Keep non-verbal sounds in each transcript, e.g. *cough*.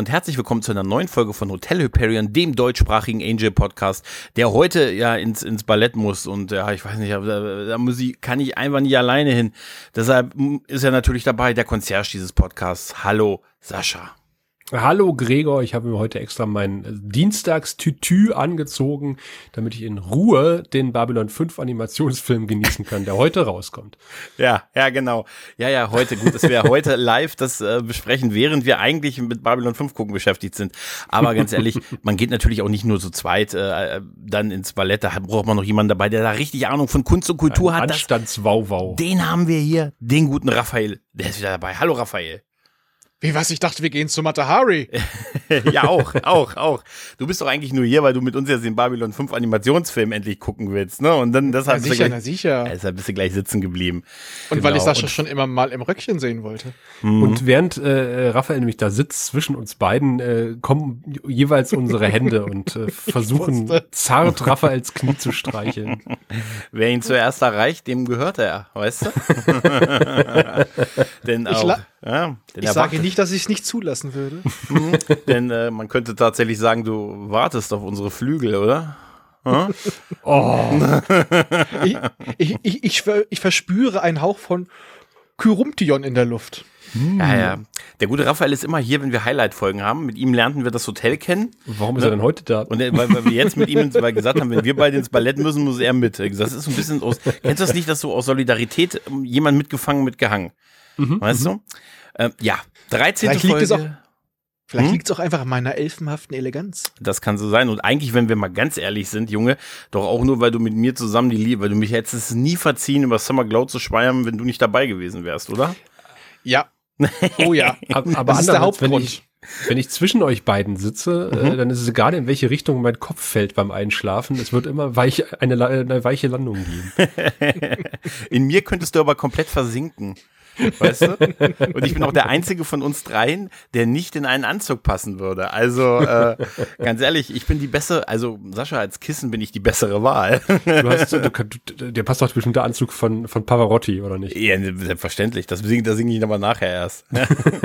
Und herzlich willkommen zu einer neuen Folge von Hotel Hyperion, dem deutschsprachigen Angel Podcast, der heute ja ins, ins Ballett muss und ja, ich weiß nicht, da, da muss ich, kann ich einfach nicht alleine hin. Deshalb ist er natürlich dabei, der Concierge dieses Podcasts. Hallo, Sascha. Hallo Gregor, ich habe mir heute extra mein Dienstagstütü angezogen, damit ich in Ruhe den Babylon 5 Animationsfilm genießen kann, der heute rauskommt. *laughs* Ja, ja, genau. Ja, ja, heute. Gut, dass wir heute live das äh, besprechen, während wir eigentlich mit Babylon 5 gucken beschäftigt sind. Aber ganz ehrlich, *laughs* man geht natürlich auch nicht nur so zweit äh, dann ins Ballett, da braucht man noch jemanden dabei, der da richtig Ahnung von Kunst und Kultur Ein hat. Anstandswauwau. Den haben wir hier, den guten Raphael. Der ist wieder dabei. Hallo Raphael. Wie was? Ich dachte, wir gehen zu Matahari. *laughs* ja, auch, auch, auch. Du bist doch eigentlich nur hier, weil du mit uns jetzt den Babylon 5 Animationsfilm endlich gucken willst, ne? Und dann deshalb na sicher, gleich, na sicher. Deshalb bist du gleich sitzen geblieben. Und genau. weil ich Sascha schon immer mal im Röckchen sehen wollte. Mhm. Und während äh, Raphael nämlich da sitzt zwischen uns beiden, äh, kommen jeweils unsere Hände und äh, *laughs* versuchen zart Raphaels Knie zu streicheln. *laughs* Wer ihn zuerst erreicht, dem gehört er, weißt du? Denn auch ja, ich sage nicht, dass ich es nicht zulassen würde. *laughs* Mhm. denn äh, man könnte tatsächlich sagen, du wartest auf unsere Flügel, oder? Hm? oh. *laughs* ich, ich, ich, ich, ich verspüre einen Hauch von Kyrumtion in der Luft. Ja, ja. Der gute Raphael ist immer hier, wenn wir Highlight-Folgen haben. Mit ihm lernten wir das Hotel kennen. Warum ist er denn heute da? Und weil, weil wir jetzt mit ihm weil gesagt haben, wenn wir beide ins Ballett müssen, muss er mit. Das ist so ein bisschen aus. Kennst du das nicht, dass so aus Solidarität jemand mitgefangen, mitgehangen? Mhm, weißt du? Ähm, ja, 13. Vielleicht Folge. Liegt es auch, vielleicht hm? liegt es auch einfach an meiner elfenhaften Eleganz. Das kann so sein. Und eigentlich, wenn wir mal ganz ehrlich sind, Junge, doch auch nur, weil du mit mir zusammen die Liebe, weil du mich hättest es nie verziehen, über Summer Glow zu schweiern, wenn du nicht dabei gewesen wärst, oder? Ja. Oh ja. *laughs* aber, aber das ist der Hauptgrund. Wenn ich, wenn ich zwischen euch beiden sitze, äh, mhm. äh, dann ist es egal, in welche Richtung mein Kopf fällt beim Einschlafen. Es wird immer weich, eine, eine weiche Landung geben. *laughs* in mir könntest du aber komplett versinken. Weißt du? *laughs* Und ich bin auch der einzige von uns dreien, der nicht in einen Anzug passen würde. Also äh, ganz ehrlich, ich bin die bessere, also Sascha als Kissen bin ich die bessere Wahl. Du hast, du, du, dir passt doch bestimmt der Anzug von, von Pavarotti, oder nicht? Ja, selbstverständlich. Das singe das sing ich aber nachher erst.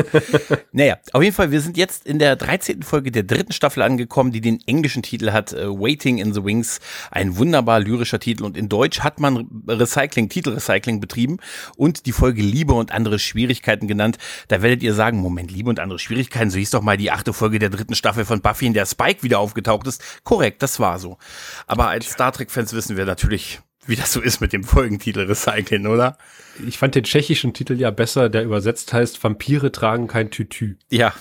*laughs* naja, auf jeden Fall, wir sind jetzt in der 13. Folge der dritten Staffel angekommen, die den englischen Titel hat, uh, Waiting in the Wings. Ein wunderbar lyrischer Titel. Und in Deutsch hat man Recycling, Titelrecycling betrieben und die Folge Liebe und und andere Schwierigkeiten genannt. Da werdet ihr sagen, Moment, Liebe und andere Schwierigkeiten, so hieß doch mal die achte Folge der dritten Staffel von Buffy, in der Spike wieder aufgetaucht ist. Korrekt, das war so. Aber als Star Trek-Fans wissen wir natürlich, wie das so ist mit dem Folgentitel Recyceln, oder? Ich fand den tschechischen Titel ja besser, der übersetzt heißt Vampire tragen kein Tütü. Ja.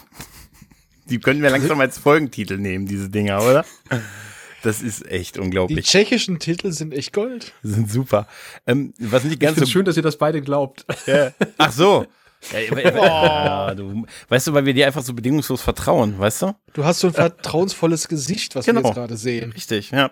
Die können wir langsam als Folgentitel nehmen, diese Dinger, oder? *laughs* Das ist echt unglaublich. Die tschechischen Titel sind echt Gold. Sind super. Ähm, was nicht ganz ich so schön, dass ihr das beide glaubt. Ja. Ach so. *laughs* Ja, du, weißt du, weil wir dir einfach so bedingungslos vertrauen, weißt du? Du hast so ein vertrauensvolles Gesicht, was genau. wir jetzt gerade sehen. Richtig, ja.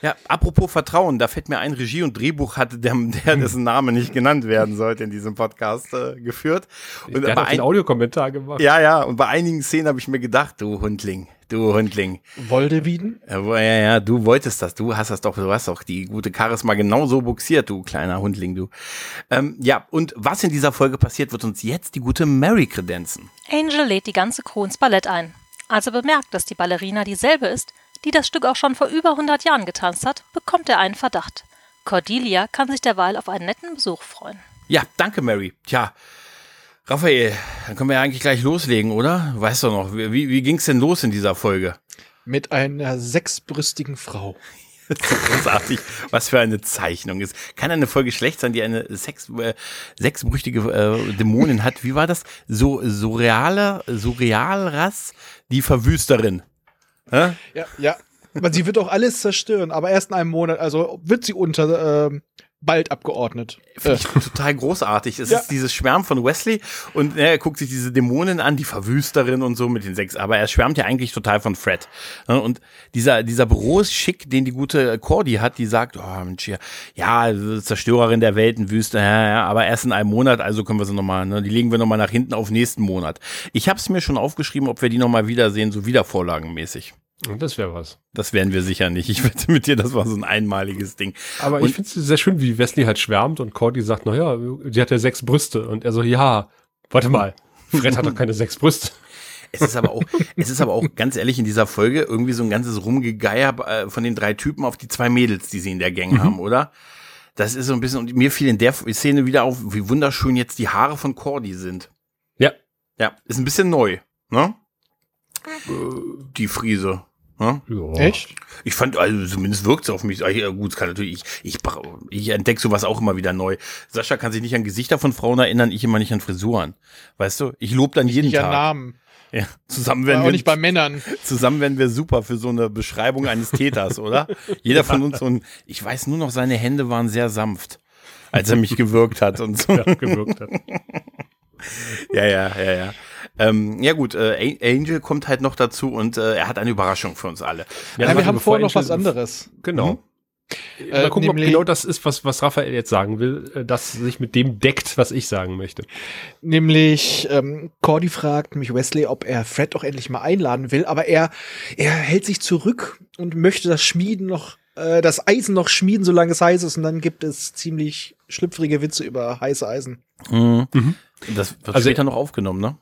Ja, apropos Vertrauen, da fällt mir ein, Regie und Drehbuch hatte der, der dessen Name nicht genannt werden sollte in diesem Podcast äh, geführt. Und der hat einen Audiokommentar gemacht. Ja, ja, und bei einigen Szenen habe ich mir gedacht, du Hundling, du Hundling. Woldewieden? Ja, ja, ja, du wolltest das, du hast das doch, du hast doch die gute Charisma genauso buxiert, du kleiner Hundling, du. Ähm, ja, und was in dieser Folge passiert, wird uns jetzt die gute Mary kredenzen. Angel lädt die ganze Crew ins Ballett ein. Als er bemerkt, dass die Ballerina dieselbe ist, die das Stück auch schon vor über 100 Jahren getanzt hat, bekommt er einen Verdacht. Cordelia kann sich derweil auf einen netten Besuch freuen. Ja, danke, Mary. Tja, Raphael, dann können wir ja eigentlich gleich loslegen, oder? Weißt du noch, wie, wie ging's denn los in dieser Folge? Mit einer sechsbrüstigen Frau. *laughs* Großartig, was für eine Zeichnung ist. Kann eine Folge schlecht sein, die eine sechs, äh, sechsbrüchtige äh, Dämonin hat? Wie war das? So surreale, surrealras, die Verwüsterin. Hä? Ja, ja. Aber sie wird auch alles zerstören, aber erst in einem Monat, also wird sie unter äh, bald abgeordnet. Finde ich äh. total großartig. Es ja. ist dieses Schwärm von Wesley und er guckt sich diese Dämonen an, die Verwüsterin und so mit den sechs, aber er schwärmt ja eigentlich total von Fred. Und dieser, dieser Büroschick, den die gute Cordy hat, die sagt, oh Mensch, ja, ja Zerstörerin der Weltenwüste, ja, ja, aber erst in einem Monat, also können wir sie nochmal, ne, die legen wir nochmal nach hinten auf nächsten Monat. Ich habe es mir schon aufgeschrieben, ob wir die nochmal wiedersehen, so wiedervorlagenmäßig. Das wäre was. Das werden wir sicher nicht. Ich wette mit dir, das war so ein einmaliges Ding. Aber und ich finde es sehr schön, wie Wesley halt schwärmt und Cordy sagt, naja, die hat ja sechs Brüste. Und er so, ja, warte mal, Fred hat doch keine sechs Brüste. *laughs* Es ist aber auch, es ist aber auch ganz ehrlich in dieser Folge irgendwie so ein ganzes Rumgegeier äh, von den drei Typen auf die zwei Mädels, die sie in der Gang mhm. haben, oder? Das ist so ein bisschen, und mir fiel in der Szene wieder auf, wie wunderschön jetzt die Haare von Cordy sind. Ja. Ja, ist ein bisschen neu, ne? Die Friese. Ne? Ja. Echt? Ich fand, also zumindest wirkt es auf mich. Ja, gut, es kann natürlich, ich, ich, ich entdecke sowas auch immer wieder neu. Sascha kann sich nicht an Gesichter von Frauen erinnern, ich immer nicht an Frisuren. Weißt du? Ich lobe dann jeden nicht Tag. An Namen. Ja, zusammen werden wir. Nicht bei Männern. Zusammen werden wir super für so eine Beschreibung eines Täters, *laughs* oder? Jeder von uns so ein, ich weiß nur noch, seine Hände waren sehr sanft, als er mich gewirkt hat und *laughs* so. Ja, gewirkt hat. *laughs* ja, ja, ja, ja. Ähm, ja gut, äh, Angel kommt halt noch dazu und äh, er hat eine Überraschung für uns alle. Ja, ja wir haben vorher noch was anderes. Genau. Mhm. Mal äh, gucken, ob genau das ist, was, was Raphael jetzt sagen will, äh, das sich mit dem deckt, was ich sagen möchte. Nämlich, ähm, Cordy fragt mich Wesley, ob er Fred doch endlich mal einladen will, aber er, er hält sich zurück und möchte das Schmieden noch, äh, das Eisen noch schmieden, solange es heiß ist, und dann gibt es ziemlich schlüpfrige Witze über heiße Eisen. Mhm. Mhm. Das wird also, später noch aufgenommen, ne?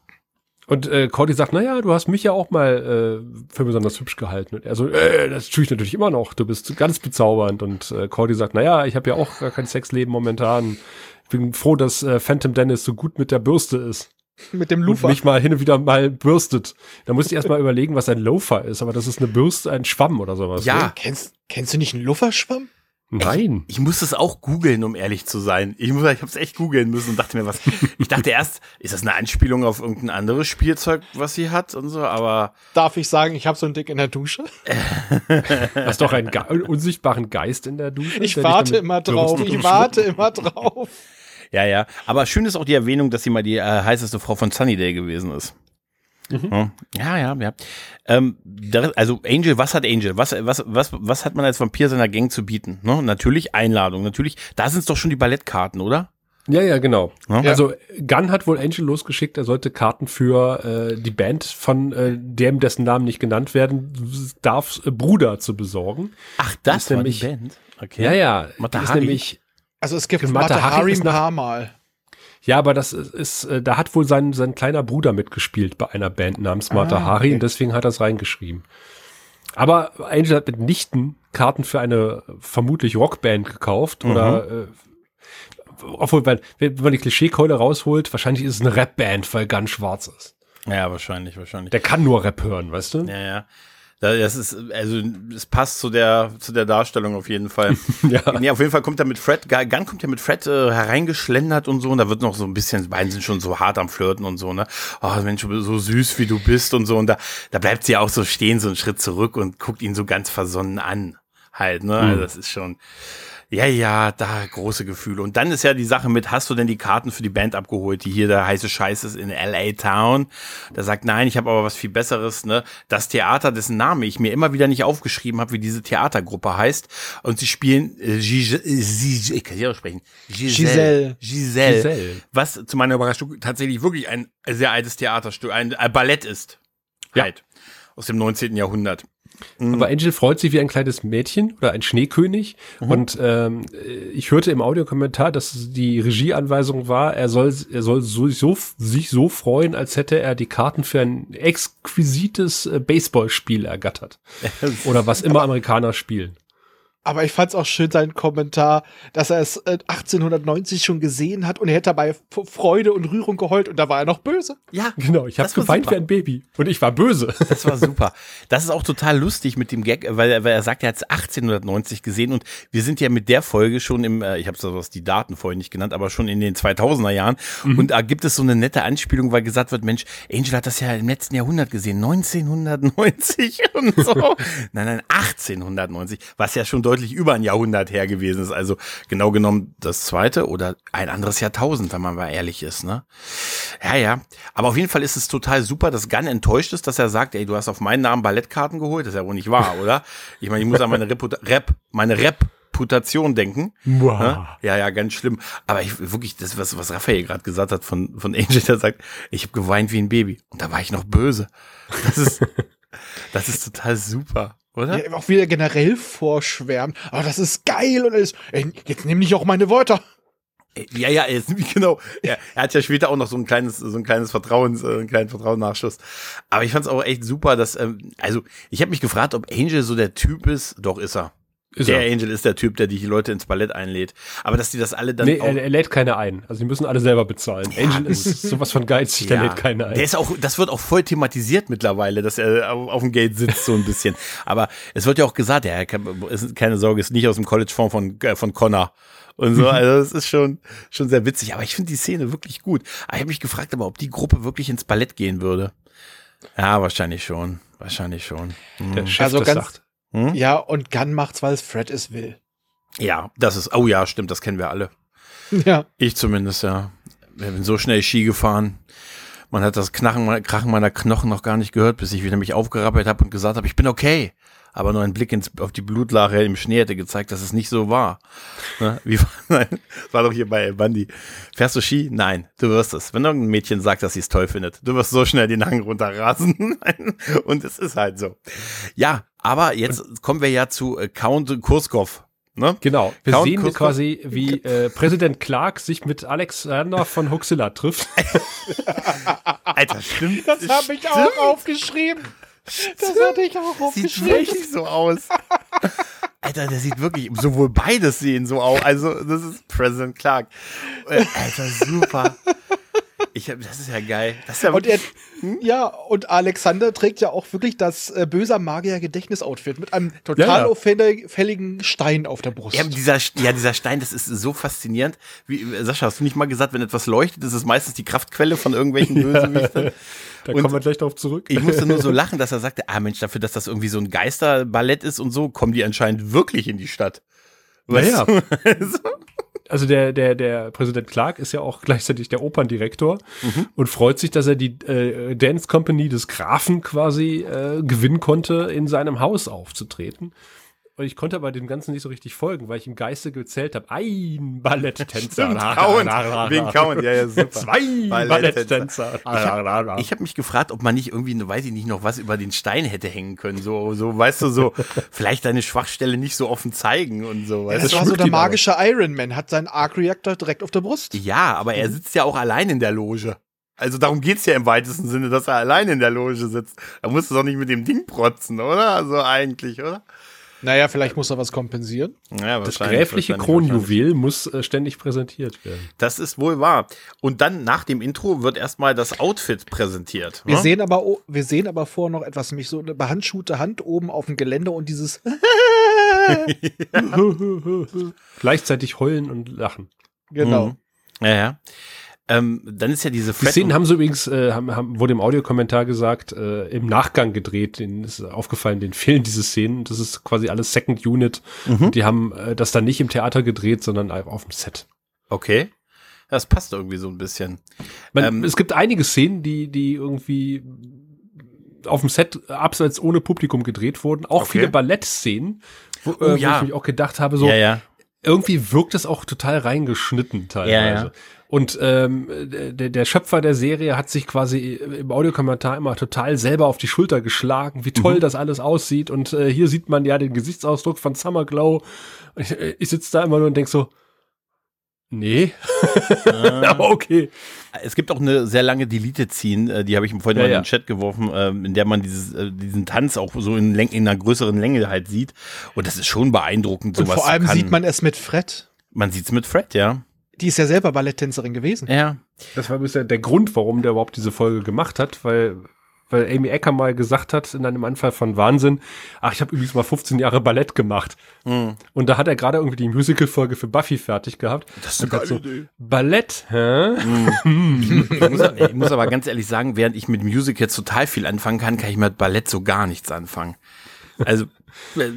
Und äh, Cordy sagt, naja, du hast mich ja auch mal äh, für besonders hübsch gehalten. Und er so, äh, das tue ich natürlich immer noch, du bist ganz bezaubernd. Und äh, Cordy sagt, naja, ich habe ja auch gar kein Sexleben momentan. Ich bin froh, dass äh, Phantom Dennis so gut mit der Bürste ist. Mit dem Loafer. Und mich mal hin und wieder mal bürstet. Da musste ich erst mal *laughs* überlegen, was ein Loafer ist. Aber das ist eine Bürste, ein Schwamm oder sowas. Ja, ne? kennst, kennst du nicht einen Loaferschwamm? Nein. Ich, ich muss es auch googeln, um ehrlich zu sein. Ich muss, ich habe es echt googeln müssen und dachte mir, was. Ich dachte erst, ist das eine Anspielung auf irgendein anderes Spielzeug, was sie hat und so, aber. Darf ich sagen, ich habe so ein Dick in der Dusche? *laughs* Hast doch einen Ge unsichtbaren Geist in der Dusche? Ich warte immer drauf. Ich warte immer drauf. Ja, ja. Aber schön ist auch die Erwähnung, dass sie mal die äh, heißeste Frau von Sunnydale gewesen ist. Mhm. Ja, ja, ja. Ähm, also Angel, was hat Angel? Was, was, was, was hat man als Vampir seiner Gang zu bieten? Ne? Natürlich Einladung, natürlich. Da sind es doch schon die Ballettkarten, oder? Ja, ja, genau. Ja. Also Gunn hat wohl Angel losgeschickt, er sollte Karten für äh, die Band von äh, dem, dessen Namen nicht genannt werden darf, äh, Bruder zu besorgen. Ach, das ist nämlich, die Band? Okay. Ja, ja. Ist nämlich also es gibt Mata Hari ein paar Mal. Ja, aber das ist, äh, da hat wohl sein, sein kleiner Bruder mitgespielt bei einer Band namens Mata ah, Hari okay. und deswegen hat er es reingeschrieben. Aber Angel hat mitnichten Karten für eine vermutlich Rockband gekauft mhm. oder äh, obwohl, wenn, wenn man die Klischeekeule rausholt, wahrscheinlich ist es eine Rapband, weil ganz schwarz ist. Ja, wahrscheinlich, wahrscheinlich. Der kann nur Rap hören, weißt du? Ja, ja. Das ist, also, es passt zu der, zu der Darstellung auf jeden Fall. *laughs* ja. Nee, auf jeden Fall kommt er mit Fred, Gunn kommt ja mit Fred äh, hereingeschlendert und so, und da wird noch so ein bisschen, die beiden sind schon so hart am Flirten und so, ne? Oh, Mensch, so süß wie du bist und so, und da, da bleibt sie auch so stehen, so einen Schritt zurück und guckt ihn so ganz versonnen an. Halt, ne? Mhm. Also, das ist schon, ja, ja, da große Gefühle. Und dann ist ja die Sache mit, hast du denn die Karten für die Band abgeholt, die hier der heiße Scheiß ist in LA Town? Da sagt, nein, ich habe aber was viel Besseres, ne? Das Theater, dessen Name ich mir immer wieder nicht aufgeschrieben habe, wie diese Theatergruppe heißt. Und sie spielen äh, Giselle, äh, ich kann hier auch sprechen. Giselle. Giselle. Giselle. Was zu meiner Überraschung tatsächlich wirklich ein sehr altes Theaterstück, ein Ballett ist. Ja. Halt. Aus dem 19. Jahrhundert. Mhm. Aber Angel freut sich wie ein kleines Mädchen oder ein Schneekönig. Mhm. Und ähm, ich hörte im Audiokommentar, dass die Regieanweisung war, er soll, er soll so, so, sich so freuen, als hätte er die Karten für ein exquisites äh, Baseballspiel ergattert. *laughs* oder was immer Amerikaner spielen. Aber ich fand es auch schön, seinen Kommentar, dass er es 1890 äh, schon gesehen hat und er hätte dabei Freude und Rührung geheult und da war er noch böse. Ja, genau. Ich habe geweint super. wie ein Baby und ich war böse. Das war super. Das ist auch total lustig mit dem Gag, weil, weil er sagt, er hat es 1890 gesehen und wir sind ja mit der Folge schon im, äh, ich habe sowas die Daten vorhin nicht genannt, aber schon in den 2000er Jahren mhm. und da gibt es so eine nette Anspielung, weil gesagt wird, Mensch, Angel hat das ja im letzten Jahrhundert gesehen, 1990 *laughs* und so. *laughs* nein, nein, 1890, was ja schon deutlich über ein Jahrhundert her gewesen ist. Also genau genommen das zweite oder ein anderes Jahrtausend, wenn man mal ehrlich ist, ne? Ja, ja. Aber auf jeden Fall ist es total super, dass Gunn enttäuscht ist, dass er sagt, ey, du hast auf meinen Namen Ballettkarten geholt. Das ist ja wohl nicht wahr, oder? Ich meine, ich muss an meine Reputa Rap, meine Rap Reputation denken. Wow. Ne? Ja, ja, ganz schlimm. Aber ich wirklich, das, was, was Raphael gerade gesagt hat von, von Angel, der sagt, ich habe geweint wie ein Baby. Und da war ich noch böse. Das ist, das ist total super oder? Ja, auch wieder generell vorschwärmen. Aber das ist geil und alles. Ey, jetzt nehme ich auch meine Wörter. Ja, ja, er ist, *laughs* genau. Er, er hat ja später auch noch so ein kleines, so ein kleines Vertrauens, äh, einen kleinen Vertrauensnachschuss. Aber ich fand es auch echt super, dass, ähm, also ich habe mich gefragt, ob Angel so der Typ ist. Doch ist er. Ist der er. Angel ist der Typ, der die Leute ins Ballett einlädt. Aber dass die das alle dann Nee, auch. er, er lädt keine ein. Also die müssen alle selber bezahlen. Ja, Angel ist sowas von geizig, der lädt keine ein. Der ist auch, das wird auch voll thematisiert mittlerweile, dass er auf, auf dem Gate sitzt so ein bisschen. Aber es wird ja auch gesagt, ja, ist, keine Sorge, ist nicht aus dem College-Fonds von, äh, von Connor. Und so, *laughs* also das ist schon, schon sehr witzig. Aber ich finde die Szene wirklich gut. Aber ich habe mich gefragt, aber ob die Gruppe wirklich ins Ballett gehen würde. Ja, wahrscheinlich schon. Wahrscheinlich schon. der Chef Also das ganz- sagt. Hm? Ja, und Gunn macht's, weil es Fred es will. Ja, das ist, oh ja, stimmt, das kennen wir alle. *laughs* Ja. Ich zumindest, ja. Wir sind so schnell Ski gefahren. Man hat das Knachen, Krachen meiner Knochen noch gar nicht gehört, bis ich wieder mich aufgerappelt habe und gesagt habe, ich bin okay. Aber nur ein Blick ins, auf die Blutlache im Schnee hätte gezeigt, dass es nicht so war. Ne? Wie war, *laughs* nein, das war doch hier bei Bandi. Fährst du Ski? Nein, du wirst es. Wenn irgendein Mädchen sagt, dass sie es toll findet, du wirst so schnell den Hang runterrasen. *laughs* und es ist halt so. Ja, aber jetzt kommen wir ja zu äh, Count Kurskov. Ne? Genau. Wir Count sehen Kurskov- quasi, wie äh, Präsident Clark sich mit Alexander von Huxilla trifft. *laughs* Alter, stimmt. Das habe ich auch aufgeschrieben. Das hatte ich auch Sieht aufgeschrieben. wirklich so aus. Alter, der sieht wirklich, sowohl beides sehen so aus. Also, das ist President Clark. Äh, Alter, super. Ich hab, das ist ja geil. Das ist ja Und er, ja, und Alexander trägt ja auch wirklich das äh, böser Magier Gedächtnisoutfit mit einem total Ja, ja. auffälligen Stein auf der Brust. ja, dieser, ja, dieser Stein, das ist so faszinierend. Wie, äh, Sascha, hast du nicht mal gesagt, wenn etwas leuchtet, ist es meistens die Kraftquelle von irgendwelchen *laughs* Bösewichten? Da Und- kommen wir gleich darauf zurück. Ich musste nur so lachen, dass er sagte, ah Mensch, dafür, dass das irgendwie so ein Geisterballett ist und so, kommen die anscheinend wirklich in die Stadt. Naja. du? *laughs* Also, der, der, der Präsident Clark ist ja auch *laughs* gleichzeitig der Operndirektor und freut sich, dass er die äh, Dance Company des Grafen quasi äh, gewinnen konnte, in seinem Haus aufzutreten. Und ich konnte aber dem Ganzen nicht so richtig folgen, weil ich im Geiste gezählt habe. Ein Balletttänzer. *laughs* Count. Wegen Count, ja, ja, super. *laughs* Zwei Balletttänzer. Balletttänzer. Ich habe mich gefragt, ob man nicht irgendwie, ne, weiß ich nicht, noch was über den Stein hätte hängen können. So, so weißt du, so *laughs* vielleicht deine Schwachstelle nicht so offen zeigen und so. Weißt das du? war so der ihn aber. magische Iron Man, hat seinen Arc Reactor direkt auf der Brust. Ja, aber er sitzt ja auch allein in der Loge. Also darum geht's ja im weitesten Sinne, dass er allein in der Loge sitzt. Da musst du doch nicht mit dem Ding protzen, oder? Also eigentlich, oder? Naja, vielleicht muss er was kompensieren. Ja, Das gräfliche Kronjuwel muss äh, ständig präsentiert werden. Das ist wohl wahr. Und dann nach dem Intro wird erstmal das Outfit präsentiert. Wir ne? sehen aber, wir sehen aber vor noch etwas, nämlich so eine behandschuhte Hand oben auf dem Gelände und dieses *laughs* *laughs* Gleichzeitig heulen und lachen. genau. Mhm. Ja, ja. Ähm, dann ist ja diese Die Szenen haben sie übrigens, äh, haben, haben, wurde im Audiokommentar gesagt, äh, im Nachgang gedreht. Denen ist aufgefallen, denen fehlen diese Szenen. Das ist quasi alles Second Unit. Mhm. Und die haben äh, das dann nicht im Theater gedreht, sondern auf dem Set. Okay. Das passt irgendwie so ein bisschen. Man, Ähm, es gibt einige Szenen, die, die irgendwie auf dem Set abseits ohne Publikum gedreht wurden. Auch Okay. viele Ballettszenen, wo, Oh, äh, wo ja. ich mich auch gedacht habe, so, ja, ja. irgendwie wirkt es auch total reingeschnitten teilweise. Ja, ja. Und ähm, der, der Schöpfer der Serie hat sich quasi im Audiokommentar immer total selber auf die Schulter geschlagen, wie toll Mhm. das alles aussieht. Und äh, hier sieht man ja den Gesichtsausdruck von Summer Glow. Ich, äh, ich sitze da immer nur und denk so, nee, aber *laughs* okay. Es gibt auch eine sehr lange Deleted-Scene, äh, die habe ich vorhin Ja, mal in ja. den Chat geworfen, ähm, in der man dieses, äh, diesen Tanz auch so in, Läng in einer größeren Länge halt sieht. Und das ist schon beeindruckend, Und sowas vor allem sieht man es mit Fred. Man sieht's mit Fred, ja. Die ist ja selber Balletttänzerin gewesen. Ja. Das war bisher der Grund, warum der überhaupt diese Folge gemacht hat, weil weil Amy Ecker mal gesagt hat in einem Anfall von Wahnsinn, ach, ich habe übrigens mal 15 Jahre Ballett gemacht. Mhm. Und da hat er gerade irgendwie die Musical-Folge für Buffy fertig gehabt. Das Und hat so, Ballett, hä? Ich muss, ich muss aber ganz ehrlich sagen, während ich mit Music jetzt total viel anfangen kann, kann ich mit Ballett so gar nichts anfangen. Also, äh,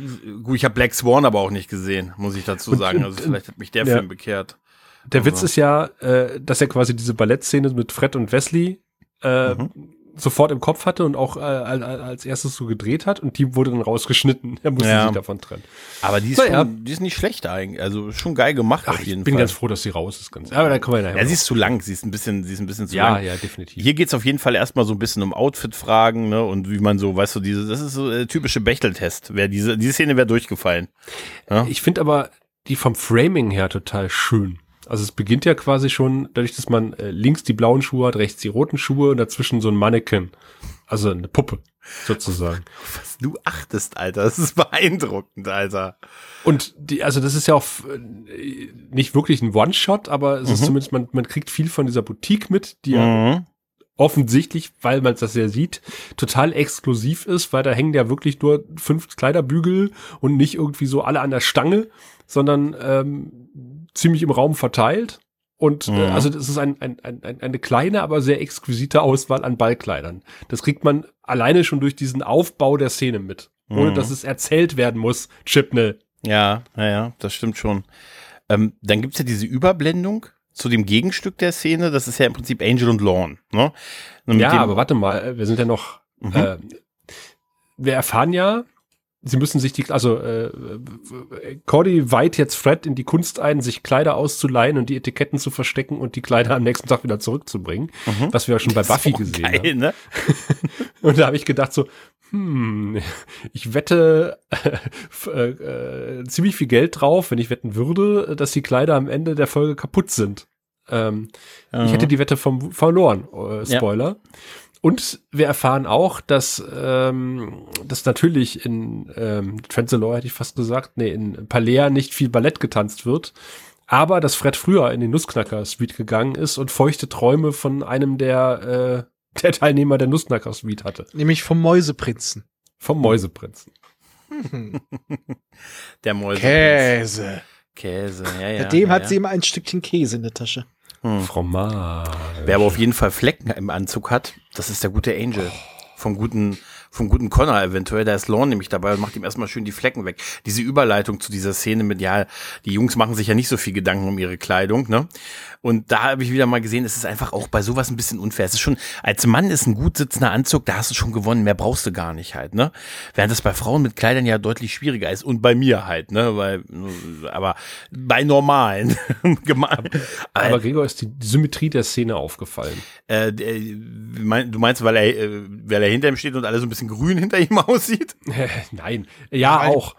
gut, ich habe Black Swan aber auch nicht gesehen, muss ich dazu sagen. Also vielleicht hat mich der Ja. Film bekehrt. Der Witz ist ja, äh, dass er quasi diese Ballettszene mit Fred und Wesley äh, Mhm. sofort im Kopf hatte und auch äh, al- al- als erstes so gedreht hat und die wurde dann rausgeschnitten. *laughs* Er musste Ja. sich davon trennen. Aber die ist, schon, die ist nicht schlecht eigentlich. Also schon geil gemacht Ach, auf ich jeden bin Fall. ganz froh, dass sie raus ist. Ganz, aber da kommen wir nachher. ja, sie ist zu lang, sie ist ein bisschen, sie ist ein bisschen zu ja, lang. ja, definitiv. Hier geht's auf jeden Fall erstmal so ein bisschen um Outfit-Fragen, ne? Und wie man so, weißt du, diese, das ist so der typische Bechtel-Test. Wer diese, diese Szene wäre durchgefallen. Ja? Ich finde aber die vom Framing her total schön. Also es beginnt ja quasi schon dadurch, dass man äh, links die blauen Schuhe hat, rechts die roten Schuhe und dazwischen so ein Mannequin. Also eine Puppe sozusagen. Was du achtest, Alter. Das ist beeindruckend, Alter. Und die, also das ist ja auch äh, nicht wirklich ein One-Shot, aber es ist zumindest, man, man kriegt viel von dieser Boutique mit, die ja Mhm. offensichtlich, weil man das ja sieht, total exklusiv ist, weil da hängen ja wirklich nur fünf Kleiderbügel und nicht irgendwie so alle an der Stange, sondern ähm, ziemlich im Raum verteilt. Und äh, Mhm. also das ist ein, ein, ein, ein- eine kleine, aber sehr exquisite Auswahl an Ballkleidern. Das kriegt man alleine schon durch diesen Aufbau der Szene mit, ohne Mhm. dass es erzählt werden muss. Chipnell. Ja, ja, ja, das stimmt schon. Ähm, dann gibt's ja diese Überblendung zu dem Gegenstück der Szene. Das ist ja im Prinzip Angel und Lawn. Ne? Und Ja, aber warte mal, äh, wir sind ja noch. Mhm. Äh, wir erfahren ja, sie müssen sich die, also äh, Cordy weiht jetzt Fred in die Kunst ein, sich Kleider auszuleihen und die Etiketten zu verstecken und die Kleider am nächsten Tag wieder zurückzubringen, was wir ja schon bei Buffy gesehen geil, haben. ne? *laughs* Und da habe ich gedacht so, hm, ich wette äh, äh, ziemlich viel Geld drauf, wenn ich wetten würde, dass die Kleider am Ende der Folge kaputt sind. Ähm, Ich hätte die Wette vom, verloren, äh, Ja. Und wir erfahren auch, dass, ähm, dass natürlich in ähm, Transalore hätte ich fast gesagt, nee, in Palea nicht viel Ballett getanzt wird, aber dass Fred früher in den Nussknacker Suite gegangen ist und feuchte Träume von einem der, äh, *laughs* der Teilnehmer der Nussknacker Suite hatte. Nämlich vom Mäuseprinzen. Vom Mäuseprinzen. *laughs* der Mäuse. Käse. Käse, ja, ja. Bei dem ja, hat ja. sie immer ein Stückchen Käse in der Tasche. Fromage. Wer aber auf jeden Fall Flecken im Anzug hat, das ist der gute Angel. Vom guten, vom guten Connor eventuell. Da ist Lorne nämlich dabei und macht ihm erstmal schön die Flecken weg. Diese Überleitung zu dieser Szene mit, ja, die Jungs machen sich ja nicht so viel Gedanken um ihre Kleidung, ne? Und da habe ich wieder mal gesehen, es ist einfach auch bei sowas ein bisschen unfair. Es ist schon, als Mann ist ein gut sitzender Anzug, da hast du schon gewonnen, mehr brauchst du gar nicht halt, ne? Während das bei Frauen mit Kleidern ja deutlich schwieriger ist und bei mir halt, ne? Weil, aber bei normalen. *laughs* Gema- Aber Gregor ist die, Symmetrie der Szene aufgefallen. Äh, mein- du meinst, weil er, äh, weil er hinter ihm steht und alles so ein bisschen grün hinter ihm *laughs* aussieht? *laughs* Nein, ja Nein. auch.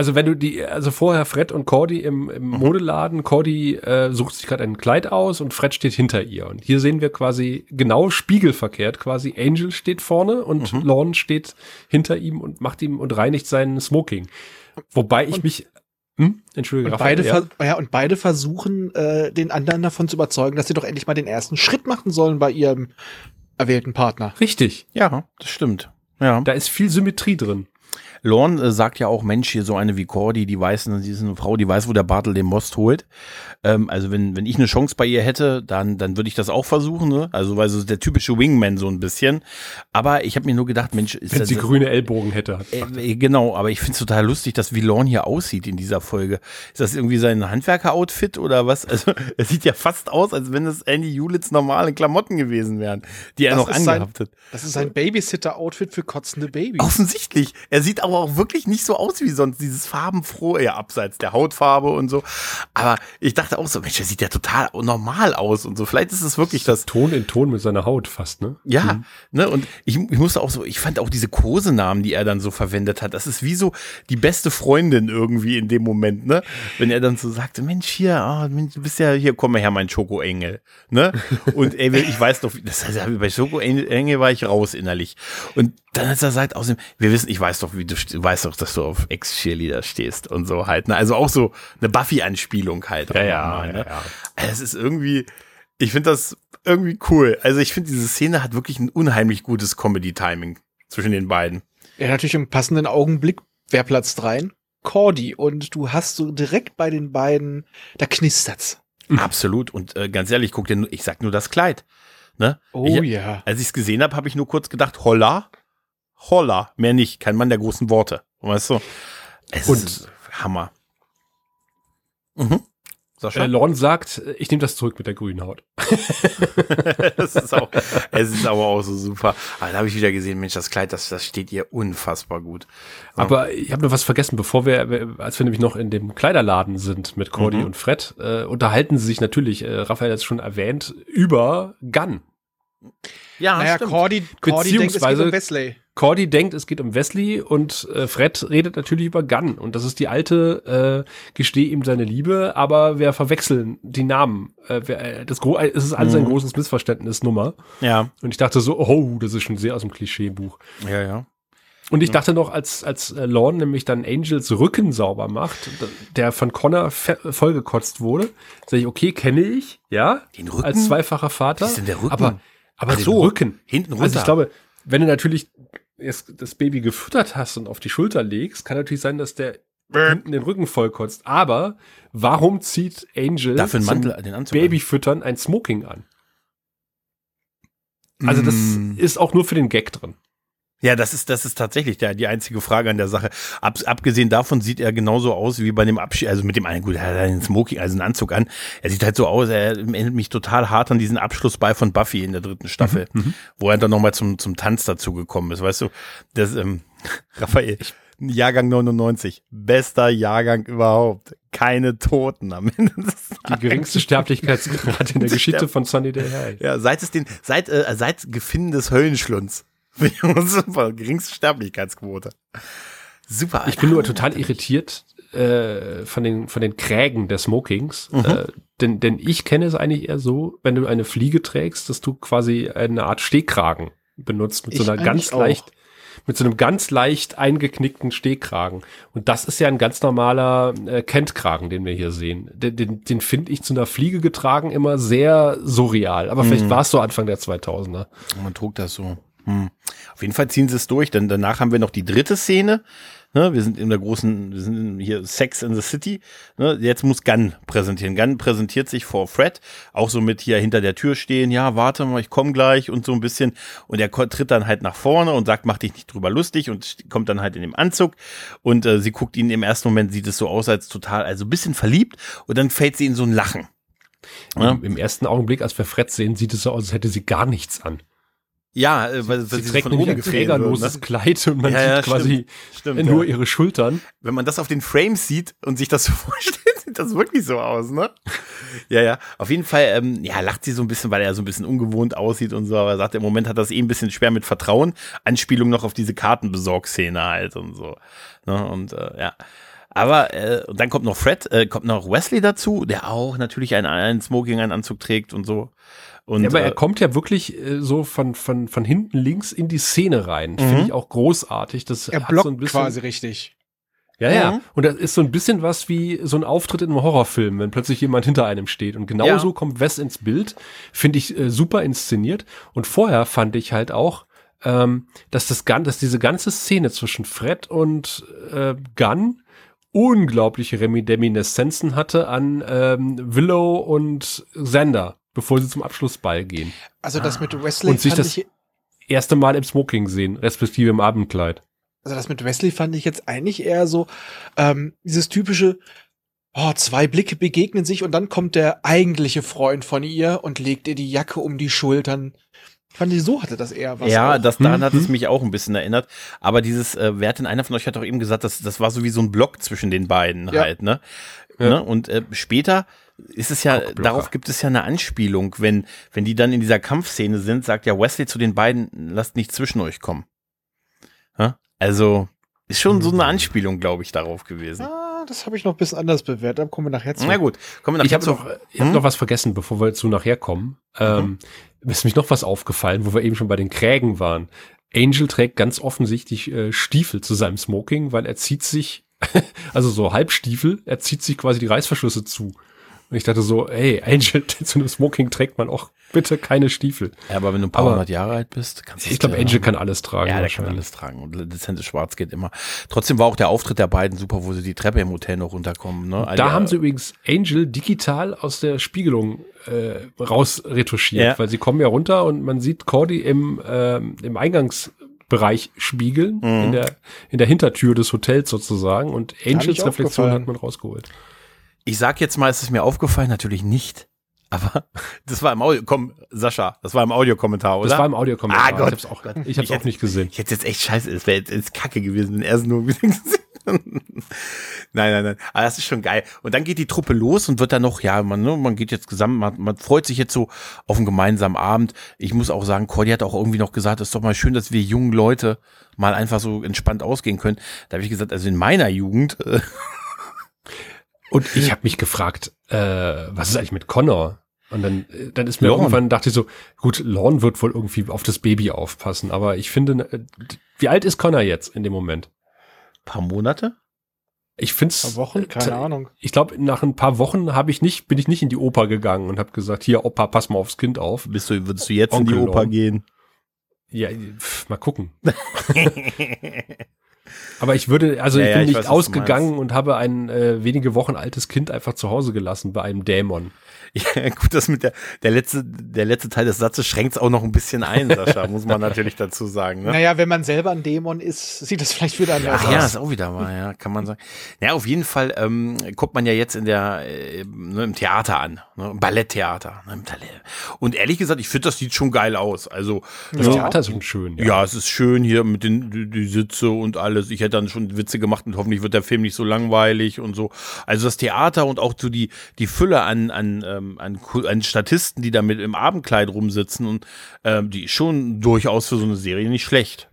Also wenn du die, also vorher Fred und Cordy im, im Modeladen, Cordy äh, sucht sich gerade ein Kleid aus und Fred steht hinter ihr. Und hier sehen wir quasi genau spiegelverkehrt, quasi Angel steht vorne und Lorne steht hinter ihm und macht ihm und reinigt seinen Smoking. Wobei ich mich, hm? Entschuldige, Und Raphael, beide, ja. ja, und beide versuchen, äh, den anderen davon zu überzeugen, dass sie doch endlich mal den ersten Schritt machen sollen bei ihrem erwählten Partner. Richtig, Ja, das stimmt. Ja. da ist viel Symmetrie drin. Lorne äh, sagt ja auch, Mensch, hier so eine wie Cordy, die weiß, ne, sie ist eine Frau, die weiß, wo der Bartel den Most holt. Ähm, also wenn, wenn ich eine Chance bei ihr hätte, dann, dann würde ich das auch versuchen, ne? Also weil so der typische Wingman so ein bisschen. Aber ich habe mir nur gedacht, Mensch, ist Wenn das, sie grüne Ellbogen hätte. hat- Äh, genau, aber ich finde es total lustig, dass wie Lorne hier aussieht in dieser Folge. Ist das irgendwie sein Handwerker-Outfit oder was? Also, *laughs* er sieht ja fast aus, als wenn es Andy Julits normale Klamotten gewesen wären, die er Das noch ist sein- angehabt hat. Das ist ein Babysitter-Outfit für kotzende Babys. Offensichtlich. Er sieht aber auch wirklich nicht so aus wie sonst. Dieses farbenfrohe, ja, abseits der Hautfarbe und so. Aber ich dachte auch so, Mensch, er sieht ja total normal aus und so. Vielleicht ist es wirklich das. Ton in Ton mit seiner Haut fast, ne? Ja, ne, und ich, ich musste auch so, ich fand auch diese Kosenamen, die er dann so verwendet hat, das ist wie so die beste Freundin irgendwie in dem Moment, ne? Wenn er dann so sagte, Mensch, hier, ah, Mensch, du bist ja, hier, komm mal her, mein Schokoengel, ne? Und ey, ich weiß doch, das heißt, bei Schokoengel war ich raus innerlich. Und dann hat er gesagt, außerdem, wir wissen, ich weiß doch, wie du, du weißt doch, dass du auf Ex-Cheerleader stehst und so halt, ne? Also auch so eine Buffy-Anspielung halt. Ja, ja, nochmal, ne? ja, ja. Also Es ist irgendwie, ich finde das irgendwie cool. Also ich finde, diese Szene hat wirklich ein unheimlich gutes Comedy-Timing zwischen den beiden. Ja, natürlich im passenden Augenblick, wer platzt rein? Cordy. Und du hast so direkt bei den beiden, da knistert's. Absolut. Und äh, ganz ehrlich, guck dir, nur- ich sag nur das Kleid. Ne? Oh ich, ja. Als ich es gesehen habe, habe ich nur kurz gedacht, holla, holla, mehr nicht, kein Mann der großen Worte. Weißt du? Es Und- ist Hammer. Mhm. Sascha? Äh, Lorne sagt, ich nehme das zurück mit der grünen Haut. *laughs* das ist auch, es ist aber auch so super. Aber da habe ich wieder gesehen, Mensch, das Kleid, das, das steht ihr unfassbar gut. Ja. Aber ich habe noch was vergessen, bevor wir, als wir nämlich noch in dem Kleiderladen sind mit Cordy Mhm. und Fred, äh, unterhalten sie sich natürlich, äh, Raphael hat es schon erwähnt, über Gunn. Ja, naja, stimmt. Cordy, Cordy denkt, es geht Beziehungsweise- um Wesley. Cordy denkt, es geht um Wesley und äh, Fred redet natürlich über Gunn. Und das ist die alte, äh, gestehe ihm seine Liebe, aber wir verwechseln die Namen. Äh, wer, äh, das Gro es ist alles ein Mhm. großes Missverständnis Nummer. Ja, Und ich dachte so, oh, das ist schon sehr aus dem Klischeebuch. ja, ja. Und ich dachte noch, als, als äh, Lorne nämlich dann Angels Rücken sauber macht, der von Connor vollgekotzt wurde, sage ich, okay, kenne ich, ja, Den Rücken? als zweifacher Vater. Was ist denn der Rücken? Aber, aber Ach den so, Rücken. hinten runter. Also ich glaube, wenn du natürlich jetzt das Baby gefüttert hast und auf die Schulter legst, kann natürlich sein, dass der hinten den Rücken vollkotzt. Aber warum zieht Angel Dafür einen zum Mantel, den Anzug. an. Babyfüttern ein Smoking an? Also das Mm. ist auch nur für den Gag drin. Ja, das ist, das ist tatsächlich der, die einzige Frage an der Sache. Ab, abgesehen davon sieht er genauso aus wie bei dem Abschied, also mit dem einen, gut, er hat einen Smoking, also einen Anzug an. Er sieht halt so aus, er erinnert mich total hart an diesen Abschlussball von Buffy in der dritten Staffel, wo er dann nochmal zum, zum Tanz dazu gekommen ist, weißt du? Das, ähm, *laughs* Raphael, Jahrgang 99, bester Jahrgang überhaupt. Keine Toten am Ende. des Die geringste Sterblichkeitsgrad in *laughs* der Geschichte von Sunny Day High. Ja, seit es den, seit, äh, seit Gefinnen des Höllenschlunds. Super, geringste Sterblichkeitsquote. Super. Ich bin nur total irritiert äh, von, den, von den Krägen der Smokings. Mhm. Äh, denn, denn ich kenne es eigentlich eher so, wenn du eine Fliege trägst, dass du quasi eine Art Stehkragen benutzt mit so Ich einer ganz auch. leicht mit so einem ganz leicht eingeknickten Stehkragen. Und das ist ja ein ganz normaler äh, Kentkragen, den wir hier sehen. Den, den, den finde ich zu einer Fliege getragen immer sehr surreal. Aber vielleicht Mhm. war es so Anfang der 2000er. Man trug das so. Hm. Auf jeden Fall ziehen sie es durch, denn danach haben wir noch die dritte Szene. Ne, wir sind in der großen, wir sind in hier Sex in the City. Ne, jetzt muss Gunn präsentieren. Gunn präsentiert sich vor Fred, auch so mit hier hinter der Tür stehen, ja, warte mal, ich komme gleich und so ein bisschen. Und er tritt dann halt nach vorne und sagt, mach dich nicht drüber lustig und kommt dann halt in dem Anzug. Und äh, sie guckt ihn im ersten Moment, sieht es so aus, als total, also ein bisschen verliebt. Und dann fällt sie in so ein Lachen. Ja. Im ersten Augenblick, als wir Fred sehen, sieht es so aus, als hätte sie gar nichts an. Ja, äh, weil, weil Sie trägt nämlich ein gefilmt wird, trägerloses ne? Kleid und man Ja, ja, sieht quasi Stimmt, nur ja. ihre Schultern. wenn man das auf den Frames sieht und sich das *laughs* so vorstellt, sieht das wirklich so aus, ne? Ja, ja. Auf jeden Fall, ähm, ja, lacht sie so ein bisschen, weil er so ein bisschen ungewohnt aussieht und so. Aber er sagt, im Moment hat das eh ein bisschen schwer mit Vertrauen. Anspielung noch auf diese Kartenbesorgszene halt und so. Ne? Und äh, ja. Aber äh, und dann kommt noch Fred, äh, kommt noch Wesley dazu, der auch natürlich einen, einen Smoking, einen Anzug trägt und so. Und, Ja, aber äh, er kommt ja wirklich äh, so von, von, von hinten links in die Szene rein. Finde ich auch großartig. Das Er blockt so ein bisschen, quasi richtig. Ja, ja. Mhm. Und das ist so ein bisschen was wie so ein Auftritt in einem Horrorfilm, wenn plötzlich jemand hinter einem steht. Und genauso Ja. kommt Wes ins Bild. Finde ich äh, super inszeniert. Und vorher fand ich halt auch, ähm, dass das dass diese ganze Szene zwischen Fred und äh, Gunn unglaubliche Reminiszenzen hatte an ähm, Willow und Xander, bevor sie zum Abschlussball gehen. Also das mit Wesley Und sich fand das- ich, Erste Mal im Smoking sehen, respektive im Abendkleid. also das mit Wesley fand ich jetzt eigentlich eher so ähm, dieses typische, oh, zwei Blicke begegnen sich und dann kommt der eigentliche Freund von ihr und legt ihr die Jacke um die Schultern. Fand ich, so hatte das eher was. ja, auch. das, daran Mhm. hat es mich auch ein bisschen erinnert. Aber dieses, äh, wer hat denn einer von euch hat doch eben gesagt, das, das war so wie so ein Block zwischen den beiden Ja. halt, ne? Ja. ne? Und äh, später ist es ja, darauf gibt es ja eine Anspielung, wenn, wenn die dann in dieser Kampfszene sind, sagt ja Wesley zu den beiden, lasst nicht zwischen euch kommen. Ja? Also, ist schon so eine Anspielung, glaube ich, darauf gewesen. Ah, das habe ich noch ein bisschen anders bewertet. Da kommen wir nachher zu. Na gut, kommen wir Ich habe nachher noch, ich hab Hm? noch was vergessen, bevor wir zu nachher kommen. Ähm, ist mich noch was aufgefallen, wo wir eben schon bei den Krägen waren. Angel trägt ganz offensichtlich äh, Stiefel zu seinem Smoking, weil er zieht sich, *laughs* also so Halbstiefel, er zieht sich quasi die Reißverschlüsse zu. Und ich dachte so, ey, Angel, *laughs* zu einem Smoking trägt man auch bitte keine Stiefel. Ja, aber wenn du ein paar hundert Jahre alt bist, kannst du Ich glaube, Angel kann alles tragen. Ja, der kann alles tragen. Und dezentes Schwarz geht immer. Trotzdem war auch der Auftritt der beiden super, wo sie die Treppe im Hotel noch runterkommen. Ne? Da haben sie übrigens Angel digital aus der Spiegelung äh, rausretuschiert, Ja. weil sie kommen ja runter und man sieht Cordy im, ähm, im Eingangsbereich spiegeln, Mhm. in, der, in der Hintertür des Hotels sozusagen und Angels Reflexion hat man rausgeholt. Ich sag jetzt mal, es ist mir aufgefallen, natürlich nicht. Aber *laughs* das war im Audio, komm, Sascha, das war im Audiokommentar, oder? Das war im Audiokommentar. Ah, Gott. ich hab's auch, ich hab's Ich auch nicht gesehen. Ich hätte jetzt echt scheiße, es wäre jetzt, jetzt kacke gewesen, wenn er es nur *laughs* gesehen nein, nein, nein. Aber das ist schon geil. Und dann geht die Truppe los und wird dann noch, ja, man, ne, man geht jetzt zusammen, man, man freut sich jetzt so auf einen gemeinsamen Abend. Ich muss auch sagen, Cordy hat auch irgendwie noch gesagt, es ist doch mal schön, dass wir jungen Leute mal einfach so entspannt ausgehen können. Da habe ich gesagt, also in meiner Jugend. Äh, *laughs* und ich habe mich gefragt, äh, was ist eigentlich mit Connor? Und dann, äh, dann ist mir Lorne. irgendwann, dachte ich so, gut, Lorne wird wohl irgendwie auf das Baby aufpassen. Aber ich finde, äh, wie alt ist Connor jetzt in dem Moment? paar Monate? Ich finde Paar es. Wochen? Keine Ahnung. Ich glaube, nach ein paar Wochen habe ich nicht, bin ich nicht in die Oper gegangen und habe gesagt, hier, Opa, pass mal aufs Kind auf. Bist du, würdest du jetzt Onkel in die Oper Lorne. gehen? Ja, pf, mal gucken. *laughs* Aber ich würde, also Ja, ich ja, bin ich nicht weiß, ausgegangen und habe ein äh, wenige Wochen altes Kind einfach zu Hause gelassen bei einem Dämon. Ja, gut, das mit der, der letzte, der letzte Teil des Satzes schränkt es auch noch ein bisschen ein, Sascha, muss man natürlich dazu sagen, ne? Naja, wenn man selber ein Dämon ist, sieht das vielleicht wieder anders Ach ja, aus. ist auch wieder mal, ja, kann man sagen. Ja, auf jeden Fall ähm, guckt man ja jetzt in der äh, ne, im Theater an, ne, im Balletttheater. Ne, im Und ehrlich gesagt, ich finde, das sieht schon geil aus. Also Das ja, Theater ist schon schön. ja, es ist schön hier mit den die, die Sitze und alles. Ich hätte dann schon Witze gemacht und hoffentlich wird der Film nicht so langweilig und so. Also das Theater und auch so die die Fülle an an ähm, an, an Statisten, die da mit im Abendkleid rumsitzen und ähm, die ist schon durchaus für so eine Serie nicht schlecht.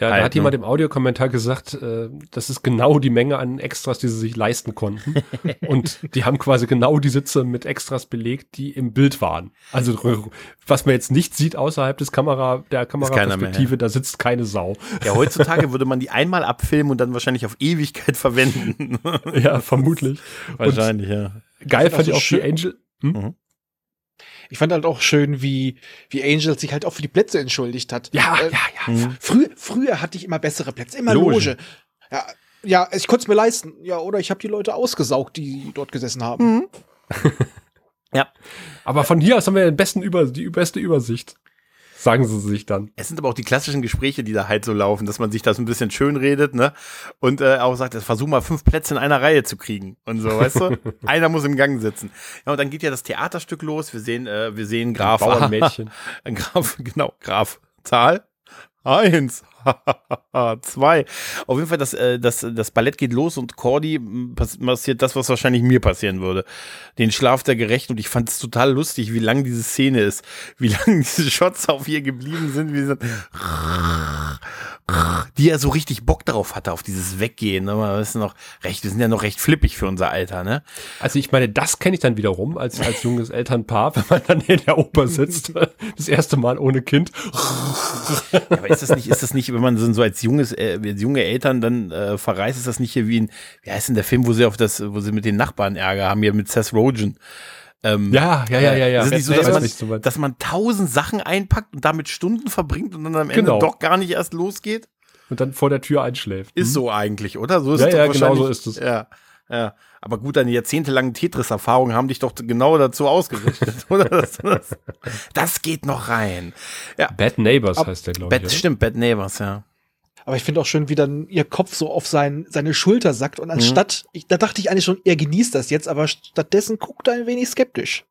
Ja, da Halt, hat ne? jemand im Audiokommentar gesagt, äh, das ist genau die Menge an Extras, die sie sich leisten konnten. *laughs* Und die haben quasi genau die Sitze mit Extras belegt, die im Bild waren. Also was man jetzt nicht sieht außerhalb des Kamera, der Kameraperspektive, da sitzt keine Sau. Ja, heutzutage *laughs* würde man die einmal abfilmen und dann wahrscheinlich auf Ewigkeit verwenden. Ja, vermutlich. wahrscheinlich, ja. Geil fand ich auch auch so die Angel. Ich fand halt auch schön, wie, wie Angel sich halt auch für die Plätze entschuldigt hat. Ja, Äh, ja, ja. Früher, früher hatte ich immer bessere Plätze, immer Logen. Loge. Ja, ja, ich konnte es mir leisten. Ja, oder ich habe die Leute ausgesaugt, die dort gesessen haben. *laughs* Ja. Aber von hier aus haben wir den besten Über die beste Übersicht. Sagen sie sich dann. Es sind aber auch die klassischen Gespräche, die da halt so laufen, dass man sich das ein bisschen schön redet, ne? Und äh, auch sagt, versuch mal fünf Plätze in einer Reihe zu kriegen. Und so, weißt du? *laughs* Einer muss im Gang sitzen. Ja, und dann geht ja das Theaterstück los. Wir sehen, äh, wir sehen Graf. Bauernmädchen. *laughs* Graf, genau, Graf. Zahl? Eins. *laughs* Zwei. Auf jeden Fall, das, äh, das, das Ballett geht los und Cordy m, pass- passiert das, was wahrscheinlich mir passieren würde. Den Schlaf der Gerechten und ich fand es total lustig, wie lang diese Szene ist, wie *laughs* lang diese Shots auf ihr geblieben sind, wie sie, *laughs* die er so richtig Bock darauf hatte, auf dieses Weggehen. Ne? Aber das ist noch recht, wir sind ja noch recht flippig für unser Alter, ne? Also ich meine, das kenne ich dann wiederum als, als junges Elternpaar, wenn man dann in der Oper sitzt, das erste Mal ohne Kind. Ja, aber ist das nicht, ist das nicht, wenn man so als junges, äh, als junge Eltern dann äh, verreist, ist das nicht hier wie ein, wie heißt denn der Film, wo sie auf das, wo sie mit den Nachbarn Ärger haben, hier mit Seth Rogen. Ähm, Ja, ja, ja, ja, ja. Ist es nicht so, dass man, nicht, so dass man tausend Sachen einpackt und damit Stunden verbringt und dann am Ende Genau. doch gar nicht erst losgeht? und dann vor der Tür einschläft. Ist so eigentlich, oder? So ist Mhm. Ja, es ja, genau so ist es. Ja, ja. Aber gut, deine jahrzehntelangen Tetris-Erfahrungen haben dich doch genau dazu ausgerichtet, *laughs* oder? Das, das, das geht noch rein. Ja, Bad Neighbors heißt der, glaube ich. Bad, stimmt, Bad Neighbors, ja. Aber ich finde auch schön, wie dann ihr Kopf so auf sein, seine Schulter sackt. Und anstatt, ich, da dachte ich eigentlich schon, er genießt das jetzt, aber stattdessen guckt er ein wenig skeptisch.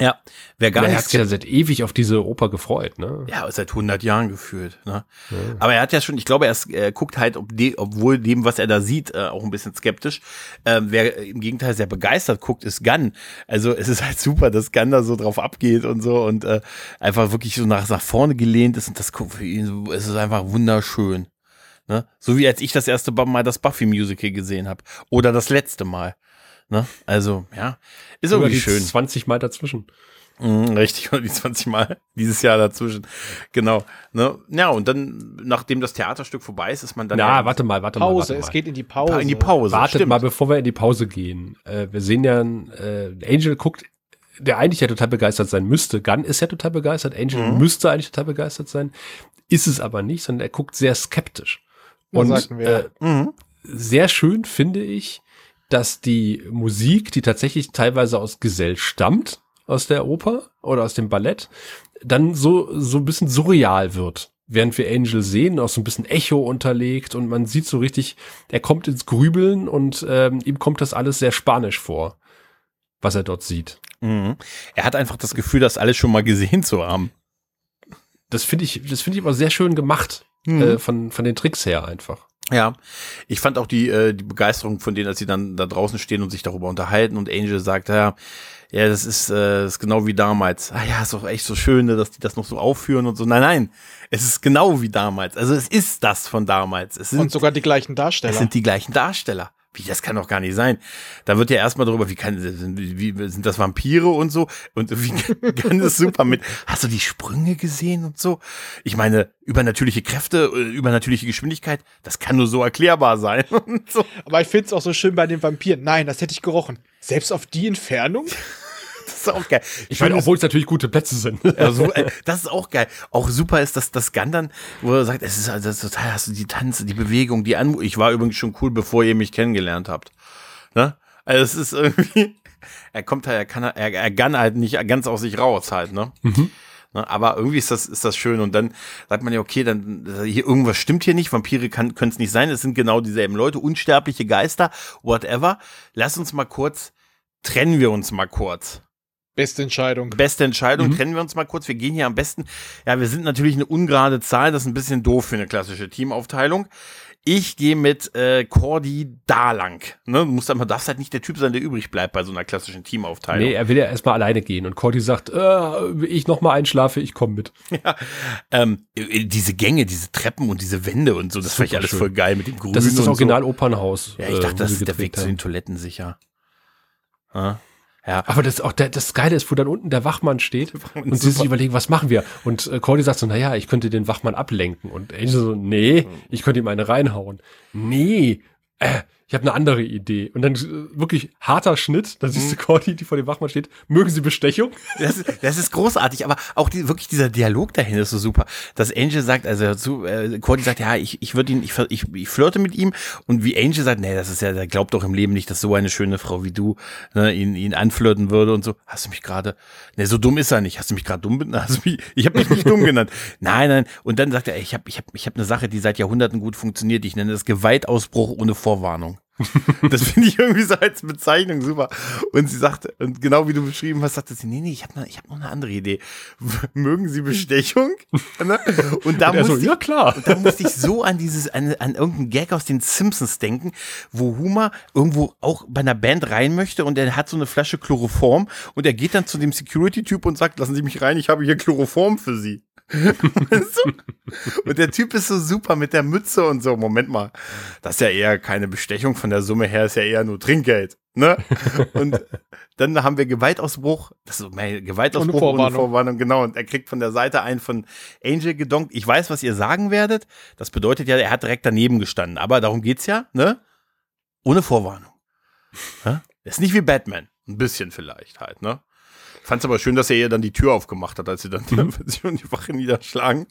Ja, wer gar Ja, er hat sich ja seit ewig auf diese Oper gefreut, ne? Ja, seit 100 Jahren gefühlt. Ne? Aber er hat ja schon, ich glaube, er ist, äh, guckt halt, ob de, obwohl dem, was er da sieht, äh, auch ein bisschen skeptisch. Ähm, wer im Gegenteil sehr begeistert guckt, ist Gunn. Also es ist halt super, dass Gunn da so drauf abgeht und so und äh, einfach wirklich so nach, nach vorne gelehnt ist und das guckt für ihn, so, es ist einfach wunderschön. Ne? So wie als ich das erste Mal das Buffy-Musical gesehen habe. Oder das letzte Mal. Ne? Also, ja, ist irgendwie die schön. 20 Mal dazwischen. Mhm, richtig, *laughs* oder die 20 Mal dieses Jahr dazwischen. Genau. Ne? Ja, und dann, nachdem das Theaterstück vorbei ist, ist man dann. Na, ja warte mal, warte mal. Pause, es geht in die Pause. in die Pause. Wartet stimmt. mal, bevor wir in die Pause gehen. Äh, wir sehen ja, äh, Angel guckt, der eigentlich ja total begeistert sein müsste. Gunn ist ja total begeistert. Angel Mhm. müsste eigentlich total begeistert sein. Ist es aber nicht, sondern er guckt sehr skeptisch. Und sagten wir. äh, Mhm. sehr schön finde ich, dass die Musik, die tatsächlich teilweise aus Gesell stammt, aus der Oper oder aus dem Ballett, dann so, so ein bisschen surreal wird. Während wir Angel sehen, auch so ein bisschen Echo unterlegt und man sieht so richtig, er kommt ins Grübeln und ähm, ihm kommt das alles sehr spanisch vor, was er dort sieht. Mhm. Er hat einfach das Gefühl, das alles schon mal gesehen zu haben. Das finde ich, das finde ich aber sehr schön gemacht, Mhm. äh, von, von den Tricks her einfach. Ja, ich fand auch die, äh, die Begeisterung von denen, als sie dann da draußen stehen und sich darüber unterhalten und Angel sagt, ja, ja, das ist, äh, das ist genau wie damals. Ah ja, ist doch echt so schön, ne, dass die das noch so aufführen und so. Nein, nein, es ist genau wie damals. Also es ist das von damals. Es sind, Und sogar die gleichen Darsteller. es sind die gleichen Darsteller. Wie, das kann doch gar nicht sein. Da wird ja erstmal darüber, wie kann, wie, sind das Vampire und so? Und wie *laughs* kann das super mit, hast du die Sprünge gesehen und so? Ich meine, übernatürliche Kräfte, äh, übernatürliche Geschwindigkeit, das kann nur so erklärbar sein *laughs* und so. Aber ich find's auch so schön bei den Vampiren. Nein, das hätte ich gerochen. Selbst auf die Entfernung? Das ist auch geil. Ich meine, obwohl es natürlich gute Plätze sind. *laughs* Ja, so, äh, das ist auch geil. Auch super ist, dass das Gandern, wo er sagt, es ist also total, hast du die Tanze, die Bewegung, die Anmut. Ich war übrigens schon cool, bevor ihr mich kennengelernt habt. Ne? Also es ist irgendwie, *laughs* er kommt halt, er kann, er, er kann halt nicht ganz aus sich raus halt, ne? Ne, aber irgendwie ist das, ist das schön. Und dann sagt man ja, okay, dann hier irgendwas stimmt hier nicht. Vampire können es nicht sein. Es sind genau dieselben Leute, unsterbliche Geister, whatever. Lass uns mal kurz, trennen wir uns mal kurz. Beste Entscheidung. Beste Entscheidung, trennen wir uns mal kurz. Wir gehen hier am besten. Ja, wir sind natürlich eine ungerade Zahl, das ist ein bisschen doof für eine klassische Teamaufteilung. Ich gehe mit äh, Cordy da lang. Ne? Du musst einfach, darfst halt nicht der Typ sein, der übrig bleibt bei so einer klassischen Teamaufteilung. Nee, er will ja erstmal alleine gehen. Und Cordy sagt, äh, ich noch mal einschlafe, ich komme mit. *laughs* Ähm, äh, diese Gänge, diese Treppen und diese Wände und so, das fand ich alles schön. voll geil mit dem Grün. Das ist das Original Opernhaus. So. Ja, ich äh, dachte, wo das ist der Weg gedreht zu haben. den Toiletten sicher. Ja. Ja. Aber das auch der, das Geile ist, wo dann unten der Wachmann steht und sie sich überlegen, was machen wir? Und äh, Cordy sagt so, naja, ich könnte den Wachmann ablenken. Und Angel so, nee, ich könnte ihm eine reinhauen. Nee, äh, ich habe eine andere Idee. Und dann äh, wirklich harter Schnitt, dann Mhm. siehst du Cordy, die vor dem Wachmann steht, mögen sie Bestechung? *laughs* Das ist, das ist großartig, aber auch die, wirklich dieser Dialog dahin ist so super. Dass Angel sagt, also zu, äh, Cordy sagt, ja, ich, ich würde ihn, ich, ich, ich flirte mit ihm und wie Angel sagt, nee, das ist ja, der glaubt doch im Leben nicht, dass so eine schöne Frau wie du ne, ihn, ihn anflirten würde und so. Hast du mich gerade, nee, so dumm ist er nicht. Hast du mich gerade dumm benannt? Hast du mich, ich habe mich nicht dumm genannt. *laughs* Nein, nein. Und dann sagt er, ich habe ich hab, ich hab eine Sache, die seit Jahrhunderten gut funktioniert. Ich nenne das Gewaltausbruch ohne Vorwarnung. *laughs* Das finde ich irgendwie so als Bezeichnung super. Und sie sagte, und genau wie du beschrieben hast, sagte sie, nee, nee, ich habe ich hab noch eine andere Idee. *laughs* Mögen Sie Bestechung? *laughs* Ne? Und da Und muss so, ich, ja klar. und da musste ich so an dieses, an, an irgendeinen Gag aus den Simpsons denken, wo Homer irgendwo auch bei einer Band rein möchte und er hat so eine Flasche Chloroform und er geht dann zu dem Security-Typ und sagt, lassen Sie mich rein, ich habe hier Chloroform für Sie. *laughs* Und der Typ ist so super mit der Mütze und so. Moment mal, das ist ja eher keine Bestechung von der Summe her, ist ja eher nur Trinkgeld. Ne? Und dann haben wir Gewaltausbruch, das ist mein Gewaltausbruch Ohne ohne Vorwarnung. Vorwarnung, genau. Und er kriegt von der Seite einen von Angel gedonkt. Ich weiß, was ihr sagen werdet. Das bedeutet ja, er hat direkt daneben gestanden. Aber darum geht's ja, ne? Ohne Vorwarnung. Ja? Ist nicht wie Batman. Ein bisschen vielleicht halt, ne? Fand's aber schön, dass er ihr dann die Tür aufgemacht hat, als sie dann und die Wache niederschlagen.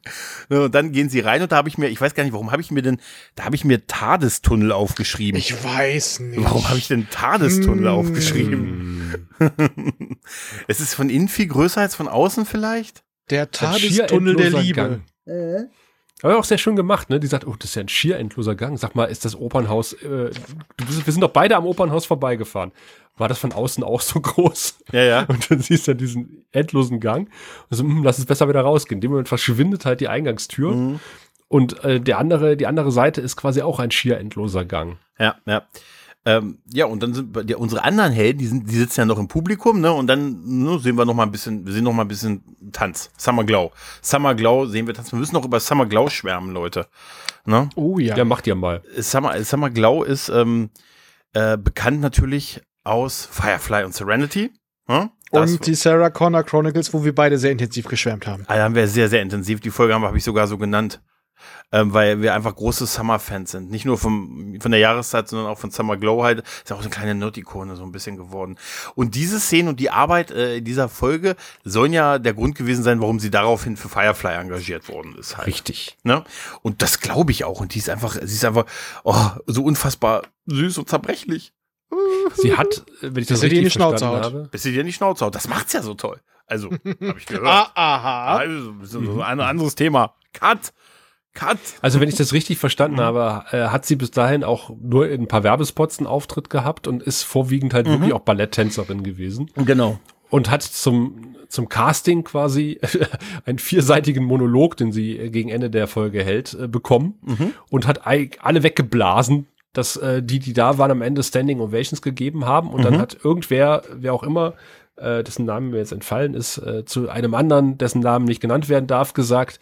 Und dann gehen sie rein und da habe ich mir, ich weiß gar nicht, warum habe ich mir denn, da habe ich mir Tadestunnel aufgeschrieben. Ich weiß nicht. warum habe ich denn Tadestunnel Hm. aufgeschrieben? *laughs* es ist von innen viel größer als von außen vielleicht? Der Tadestunnel der Liebe. Gang. Aber auch sehr schön gemacht, ne? Die sagt, oh, das ist ja ein schier endloser Gang. Sag mal, ist das Opernhaus, äh, bist, wir sind doch beide am Opernhaus vorbeigefahren. War das von außen auch so *laughs* groß? Ja, ja. Und dann siehst du diesen endlosen Gang. Und so, hm, lass es besser wieder rausgehen. In dem Moment verschwindet halt die Eingangstür. Mhm. Und äh, der andere, die andere Seite ist quasi auch ein schier endloser Gang. Ja, ja. Ähm, ja, und dann sind ja, unsere anderen Helden, die, sind, die sitzen ja noch im Publikum, ne? Und dann ne, sehen wir noch mal ein bisschen, wir sehen noch mal ein bisschen Tanz. Summer Glow. Summer Glow sehen wir Tanz. Wir müssen noch über Summer Glow schwärmen, Leute. Ne? Oh ja. Ja, macht ihr mal. Summer, Summer Glow ist ähm, äh, bekannt natürlich aus Firefly und Serenity. Ne? Das- Und die Sarah Connor Chronicles, wo wir beide sehr intensiv geschwärmt haben. Ah, da haben wir sehr, sehr intensiv. Die Folge haben wir- habe ich sogar so genannt. Ähm, weil wir einfach große Summer-Fans sind. Nicht nur vom, von der Jahreszeit, sondern auch von Summer Glow halt. Ist ja auch so eine kleine Nerd-Ikone so ein bisschen geworden. Und diese Szene und die Arbeit äh, in dieser Folge sollen ja der Grund gewesen sein, warum sie daraufhin für Firefly engagiert worden ist halt. Richtig. Ne? Und das glaube ich auch. Und die ist einfach, sie ist einfach oh, so unfassbar süß und zerbrechlich. Sie hat, äh, wenn ich das Bis sie dir richtig die Schnauze verstanden haut. habe, Bis sie dir in die Schnauze haut. Das macht's ja so toll. Also, habe ich *laughs* gehört. Ah, aha. Also, so ein anderes Thema. Cut! Cut! Also wenn ich das richtig verstanden Mhm. habe, äh, hat sie bis dahin auch nur in ein paar Werbespots einen Auftritt gehabt und ist vorwiegend halt Mhm. wirklich auch Balletttänzerin gewesen Genau. und hat zum zum Casting quasi *laughs* einen vierseitigen Monolog, den sie gegen Ende der Folge hält, äh, bekommen Mhm. und hat alle weggeblasen, dass äh, die, die da waren, am Ende Standing Ovations gegeben haben. Und dann Mhm. hat irgendwer, wer auch immer, äh, dessen Namen mir jetzt entfallen ist, äh, zu einem anderen, dessen Namen nicht genannt werden darf, gesagt,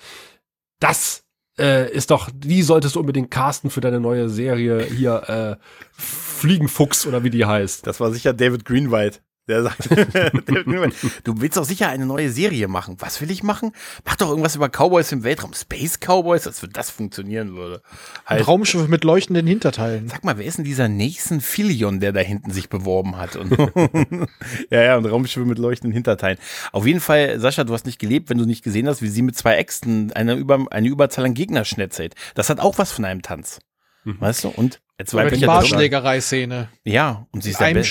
das äh, ist doch, die solltest du unbedingt casten für deine neue Serie hier, äh, Fliegenfuchs oder wie die heißt. Das war sicher David Greenwhite. Der sagt, *laughs* du willst doch sicher eine neue Serie machen. Was will ich machen? Mach doch irgendwas über Cowboys im Weltraum. Space Cowboys, als wenn das funktionieren würde. Ein Halt, Raumschiff mit leuchtenden Hinterteilen. sag mal, wer ist denn dieser Nathan Fillion, der da hinten sich beworben hat? Und *laughs* ja, ja, und Raumschiffe mit leuchtenden Hinterteilen. Auf jeden Fall, Sascha, du hast nicht gelebt, wenn du nicht gesehen hast, wie sie mit zwei Äxten eine, über, eine Überzahl an Gegner schnetzelt. Das hat auch was von einem Tanz. Weißt du? Und als Oder die weiblicher Barschlägerei-Szene. Ja, und sie ist der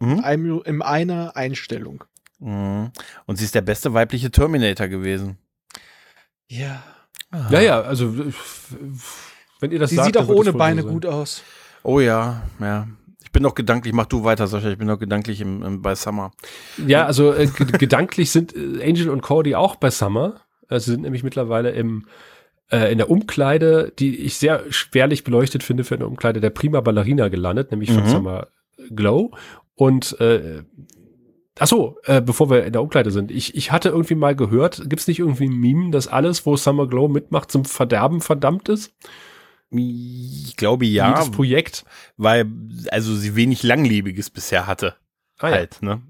Mhm. in einer Einstellung. Mhm. Und sie ist der beste weibliche Terminator gewesen. Ja. Ja, ja, also äh, wenn ihr das Sie sagt, sieht auch ohne Beine so gut aus. Oh ja, ja. Ich bin noch gedanklich, mach du weiter, Sascha, ich bin noch gedanklich im, im, bei Summer. Ja, also äh, ge- *laughs* gedanklich sind äh, Angel und Cody auch bei Summer. Äh, sie sind nämlich mittlerweile im äh, in der Umkleide, die ich sehr schwerlich beleuchtet finde für eine Umkleide der Prima Ballerina gelandet, nämlich von Mhm. Summer Glow. Und äh, ach so, äh, bevor wir in der Umkleide sind, ich, ich hatte irgendwie mal gehört, gibt's nicht irgendwie ein Meme, dass alles, wo Summer Glow mitmacht, zum Verderben verdammt ist? Ich glaube ja, Jedes Projekt. weil also sie wenig Langlebiges bisher hatte. Ah, ja. halt, ne?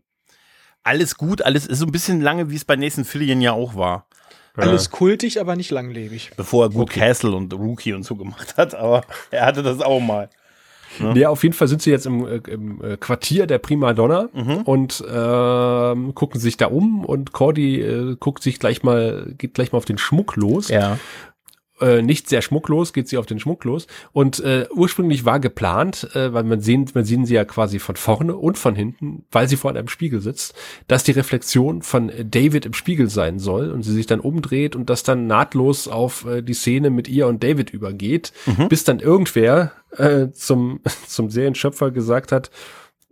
Alles gut, alles ist so ein bisschen lange, wie es bei Nathan Fillion ja auch war. Alles kultig, aber nicht langlebig. Bevor er gut Castle und Rookie und so gemacht hat, aber er hatte das auch mal. Ja, auf jeden Fall sind sie jetzt im, äh, im äh, Quartier der Prima Donna Mhm. und ähm, gucken sich da um und Cordy äh, guckt sich gleich mal, geht gleich mal auf den Schmuck los. Ja. Äh, nicht sehr schmucklos, geht sie auf den Schmuck los. Und äh, ursprünglich war geplant, äh, weil man sehen, man sehen sie ja quasi von vorne und von hinten, weil sie vor einem Spiegel sitzt, dass die Reflexion von David im Spiegel sein soll und sie sich dann umdreht und das dann nahtlos auf äh, die Szene mit ihr und David übergeht, bis dann irgendwer äh, zum, *laughs* zum Serienschöpfer gesagt hat,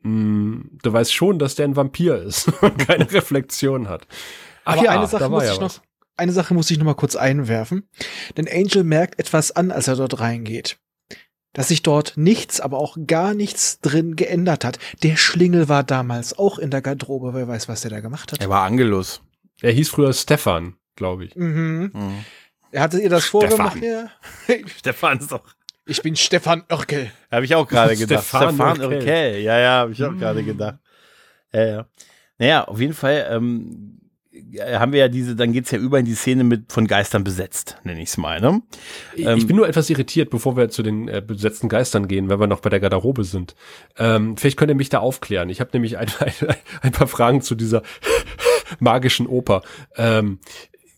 "Mm, du weißt schon, dass der ein Vampir ist *laughs* und keine Reflexion hat. Aber eine Sache da war muss ja ich was. Eine Sache muss ich noch mal kurz einwerfen. Denn Angel merkt etwas an, als er dort reingeht. Dass sich dort nichts, aber auch gar nichts drin geändert hat. Der Schlingel war damals auch in der Garderobe. Wer weiß, was der da gemacht hat. Er war Angelus. Er hieß früher Stefan, glaube ich. Mhm. Mhm. Er hatte ihr das vorgemacht. Ja. *laughs* Stefan ist doch. Ich bin Stefan Oerkel. Habe ich auch gerade *laughs* gedacht. Stefan Stefan. Urkel. Ja, ja, habe ich auch gerade gedacht. Ja, ja. Naja, auf jeden Fall ähm, haben wir ja diese, dann geht's ja über in die Szene mit von Geistern besetzt, nenne ich es mal. Ne? Ich- Ähm, ich bin nur etwas irritiert, bevor wir zu den äh, besetzten Geistern gehen, weil wir noch bei der Garderobe sind. Ähm, vielleicht könnt ihr mich da aufklären. Ich habe nämlich ein, *laughs* ein, ein paar Fragen zu dieser *laughs* magischen Oper. Ähm,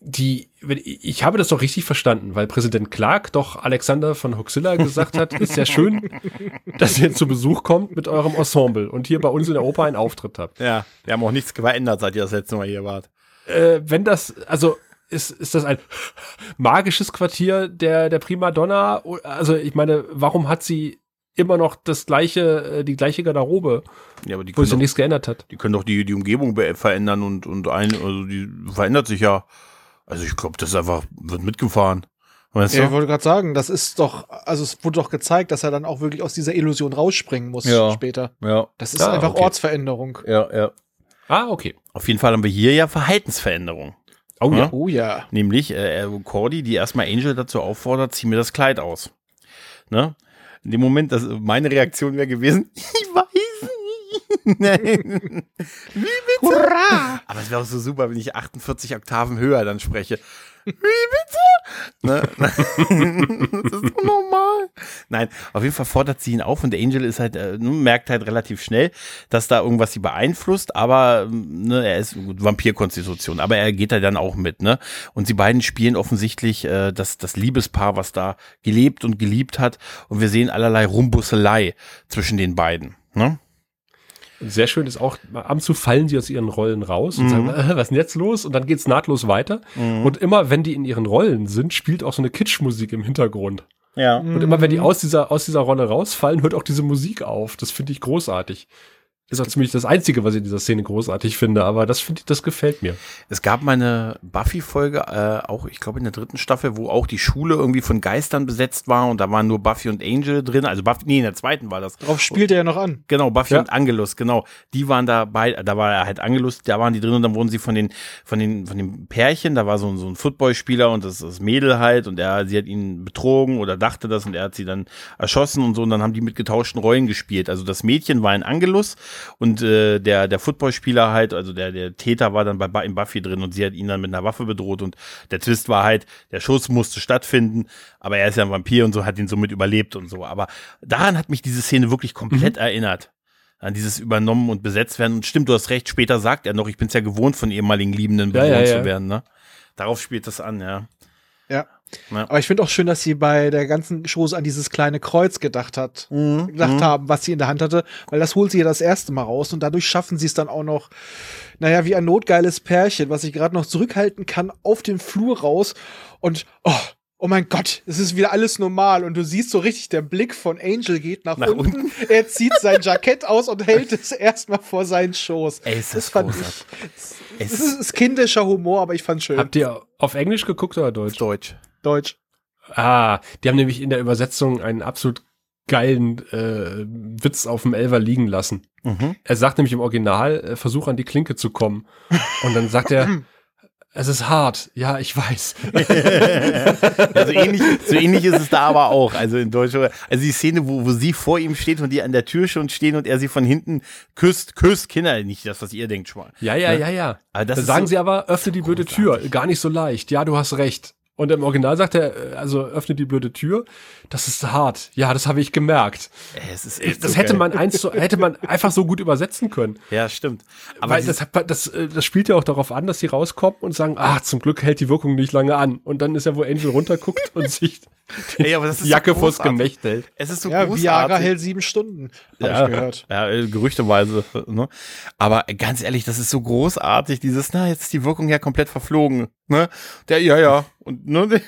die, wenn- ich habe das doch richtig verstanden, weil Präsident Clark doch Alexander von Huxilla gesagt hat, ist ja schön, *laughs* dass ihr zu Besuch kommt mit eurem Ensemble und hier bei uns in der Oper einen Auftritt habt. Ja, wir haben auch nichts verändert, seit ihr das letzte Mal hier wart. Äh, wenn das, also ist, ist das ein magisches Quartier der, der Primadonna? Also ich meine, warum hat sie immer noch das gleiche, äh, die gleiche Garderobe, Ja, aber die wo sich ja doch, nichts geändert hat? die können doch die, die Umgebung verändern und, und ein, also die verändert sich ja. Also ich glaube, das ist einfach, wird mitgefahren. Weißt Ja, ich du? wollte gerade sagen, das ist doch, also es wurde doch gezeigt, dass er dann auch wirklich aus dieser Illusion rausspringen muss Ja. später. Ja, Das ist Ah, einfach okay. Ortsveränderung. ja, ja. Ah, okay. Auf jeden Fall haben wir hier ja Verhaltensveränderung. Oh Ja. ja. Oh ja. Nämlich äh, Cordy, die erstmal Angel dazu auffordert, zieh mir das Kleid aus. Ne? In dem Moment, das, meine Reaktion wäre gewesen, *laughs* ich weiß nicht. Nein. *laughs* Wie bitte? Hurra! Aber es wäre auch so super, wenn ich 48 Oktaven höher dann spreche. Wie bitte? Ne? *laughs* das ist doch normal. Nein, auf jeden Fall fordert sie ihn auf und Angel ist halt, äh, merkt halt relativ schnell, dass da irgendwas sie beeinflusst, aber ähm, ne, er ist Vampirkonstitution, aber er geht da dann auch mit, ne? Und sie beiden spielen offensichtlich äh, das, das Liebespaar, was da gelebt und geliebt hat. Und wir sehen allerlei Rumbusselei zwischen den beiden. Ne? Sehr schön ist auch, ab und zu fallen sie aus ihren Rollen raus und sagen, äh, was ist denn jetzt los? Und dann geht's nahtlos weiter. Und immer, wenn die in ihren Rollen sind, spielt auch so eine Kitschmusik im Hintergrund. Ja. Und immer, wenn die aus dieser, aus dieser Rolle rausfallen, hört auch diese Musik auf. Das finde ich großartig. Ist auch ziemlich das Einzige, was ich in dieser Szene großartig finde, aber das finde ich, das gefällt mir. Es gab mal eine Buffy-Folge, äh, auch, ich glaube, in der dritten Staffel, wo auch die Schule irgendwie von Geistern besetzt war und da waren nur Buffy und Angel drin. Also Buffy, nee, in der zweiten war das. Darauf spielt er ja noch an. Genau, Buffy Ja. und Angelus, genau. Die waren dabei, da war er halt Angelus, da waren die drin und dann wurden sie von den, von den, von dem Pärchen, da war so, ein- so ein Footballspieler und das, das Mädel halt und er, sie hat ihn betrogen oder dachte das und er hat sie dann erschossen und so und dann haben die mit getauschten Rollen gespielt. Also das Mädchen war in Angelus und äh, der, der Footballspieler halt, also der, der Täter war dann bei in Buffy drin und sie hat ihn dann mit einer Waffe bedroht und der Twist war halt, der Schuss musste stattfinden, aber er ist ja ein Vampir und so, hat ihn somit überlebt und so. Aber daran hat mich diese Szene wirklich komplett erinnert. An dieses Übernommen und besetzt werden. Und stimmt, du hast recht, später sagt er noch, ich bin es ja gewohnt, von ehemaligen Liebenden Ja, bewohnt ja, ja. zu werden, ne? Darauf spielt das an, ja. Ja. Ja. Aber ich finde auch schön, dass sie bei der ganzen Chose an dieses kleine Kreuz gedacht hat, Mhm. gedacht haben, was sie in der Hand hatte, weil das holt sie ja das erste Mal raus und dadurch schaffen sie es dann auch noch, naja, wie ein notgeiles Pärchen, was sich gerade noch zurückhalten kann, auf den Flur raus und oh, oh mein Gott, es ist wieder alles normal und du siehst so richtig, der Blick von Angel geht nach, Nach unten. *laughs* Er zieht sein Jackett aus und hält es erstmal vor seinen Schoß. Ey, ist das fand großartig. ich. Es Es ist, ist kindischer Humor, aber ich fand's schön. Habt ihr auf Englisch geguckt oder Deutsch? Deutsch. Deutsch. Ah, die haben nämlich in der Übersetzung einen absolut geilen äh, Witz auf dem Elver liegen lassen. Mhm. Er sagt nämlich im Original, äh, versuch an die Klinke zu kommen. Und dann sagt er, *laughs* es ist hart. Ja, ich weiß. *laughs* ja, so, ähnlich, so ähnlich ist es da aber auch. Also in Deutsch. Also die Szene, wo, wo sie vor ihm steht und die an der Tür schon stehen und er sie von hinten küsst, küsst, Kinder, nicht das, was ihr denkt, schon mal. Ja, ja, Ne? ja, ja. Aber das sagen so- sie aber, öffne die blöde Tür. Gar nicht so leicht. Ja, du hast recht. Und im Original sagt er, äh, also öffne die blöde Tür. Das ist hart. Ja, das habe ich gemerkt. Ey, Es ist echt Das so hätte geil. man eins zu, hätte man einfach so gut übersetzen können. Ja, stimmt. Aber Weil das, das, äh, das spielt ja auch darauf an, dass sie rauskommen und sagen, ah, zum Glück hält die Wirkung nicht lange an. Und dann ist ja, wo Angel runterguckt und *laughs* sich Ey, aber das ist die so Jacke vors. Gemächt hält. Es ist so Ja, großartig. Viagra hält sieben Stunden, habe ja, ich gehört. Ja, äh, gerüchteweise. Ne? Aber ganz ehrlich, das ist so großartig, dieses, na, jetzt ist die Wirkung ja komplett verflogen. Ne? Der, ja, ja. Und ne,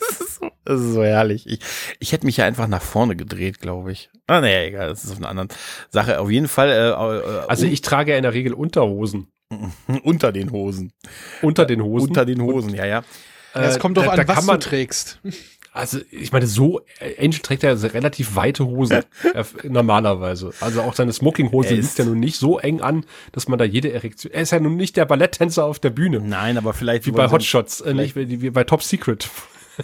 das, ist so, das ist so herrlich. Ich, ich hätte mich ja einfach nach vorne gedreht, glaube ich. Ah, naja, egal, das ist auf einer anderen Sache. Auf jeden Fall äh, äh, Also ich trage ja in der Regel Unterhosen. un- *laughs* unter den Hosen. Unter den Hosen. Unter den Hosen, ja, ja. Ja, es Äh, kommt doch an, da was du trägst. Also ich meine, so, äh, Angel trägt ja relativ weite Hosen *laughs* äh, normalerweise. Also auch seine Smokinghose Er liegt ist- ja nun nicht so eng an, dass man da jede Erektion. Er ist ja nun nicht der Balletttänzer auf der Bühne. Nein, aber vielleicht Wie bei Hotshots, äh, nicht wie, wie bei Top Secret,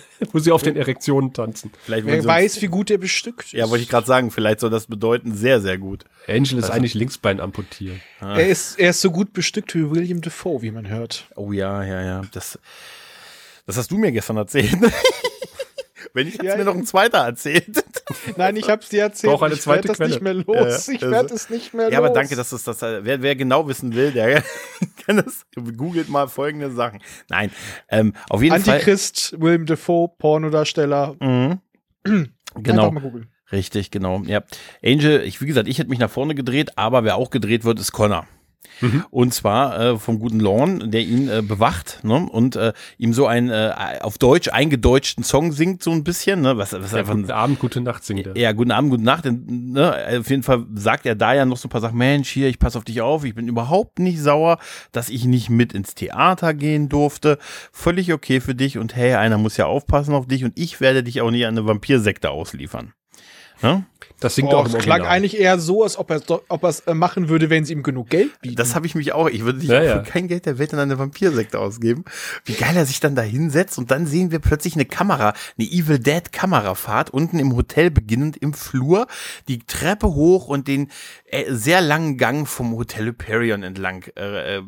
*laughs* wo sie auf den Erektionen tanzen. Vielleicht Wer weiß, wie gut der bestückt ist. Ja, wollte ich gerade sagen, vielleicht soll das bedeuten, sehr, sehr gut. Angel ist eigentlich Linksbein amputiert. er, ist, er ist so gut bestückt wie William Defoe, wie man hört. Oh ja, ja, ja. Das, das hast du mir gestern erzählt. *laughs* Wenn ich, hat's Ja, mir ja. noch ein zweiter erzählt. *laughs* Nein, ich hab's dir erzählt. Brauch eine ich werd zweite das Quelle. nicht mehr los. Ja, ich also- werde es nicht mehr Ja, los. aber danke, dass du das, wer, wer genau wissen will, der *laughs* kann das, googelt mal folgende Sachen. Nein, ähm, auf jeden Antichrist, William Defoe, Pornodarsteller. Fall. Mhm. *clears throat* Einfach Genau, mal googeln. richtig, genau. Ja, Angel, ich, wie gesagt, ich hätte mich nach vorne gedreht, aber wer auch gedreht wird, ist Connor. Und zwar äh, vom guten Lorne, der ihn äh, bewacht ne? und äh, ihm so einen äh, auf Deutsch eingedeutschten Song singt, so ein bisschen, ne? was, was Ja, einfach guten Abend, gute Nacht singt er. Ja, guten Abend, gute Nacht. Ne, auf jeden Fall sagt er da ja noch so ein paar Sachen. Mensch, hier, ich passe auf dich auf. Ich bin überhaupt nicht sauer, dass ich nicht mit ins Theater gehen durfte. Völlig okay für dich. Und hey, einer muss ja aufpassen auf dich. Und ich werde dich auch nicht an eine Vampirsekte ausliefern. Ne? Das singt Boah, auch im klang Original. eigentlich eher so, als ob er ob es äh, machen würde, wenn sie ihm genug Geld bieten. Das habe ich mich auch. Ich würde dich Ja, für ja. kein Geld der Welt an eine Vampirsekte ausgeben. Wie geil er sich dann da hinsetzt und dann sehen wir plötzlich eine Kamera, eine Evil Dead Kamerafahrt unten im Hotel beginnend im Flur, die Treppe hoch und den sehr langen Gang vom Hotel Hyperion entlang äh, äh,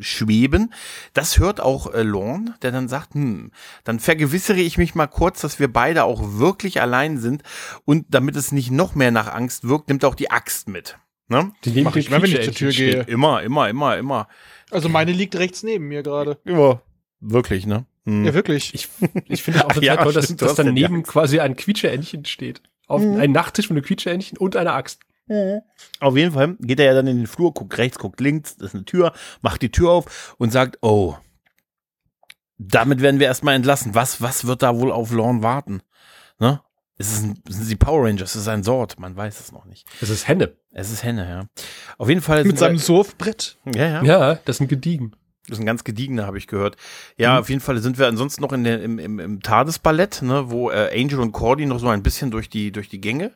schweben. Das hört auch äh, Lorne, der dann sagt, hm, dann vergewissere ich mich mal kurz, dass wir beide auch wirklich allein sind und damit es nicht noch mehr nach Angst wirkt, nimmt er auch die Axt mit. Ne? Die dem ich mal, wenn ich zur Tür gehe. Immer, immer, immer, immer. also meine liegt rechts neben mir gerade. Ja, wirklich, ne? Hm. Ja, wirklich. Ich, ich finde auch *laughs* total Ja, toll, dass, dass daneben quasi ein Quietscheentchen steht. Auf ein Nachttisch mit einem Quietscheentchen und einer Axt. Auf jeden Fall geht er ja dann in den Flur, guckt rechts, guckt links, das ist eine Tür, macht die Tür auf und sagt, oh, damit werden wir erstmal entlassen. Was, was wird da wohl auf Lorne warten? Ne? Ist es ein, sind es die Power Rangers? Ist es ein Sort? Man weiß es noch nicht. Das ist Henne. Es ist Henne, ja. Auf jeden Fall. Mit seinem Surfbrett. Ja, ja. Ja, das sind gediegen. Das ist ein ganz gediegener, habe ich gehört. Ja, Mhm. auf jeden Fall sind wir ansonsten noch in der, im, im, im Tadesballett, ne, wo äh, Angel und Cordy noch so ein bisschen durch die, durch die Gänge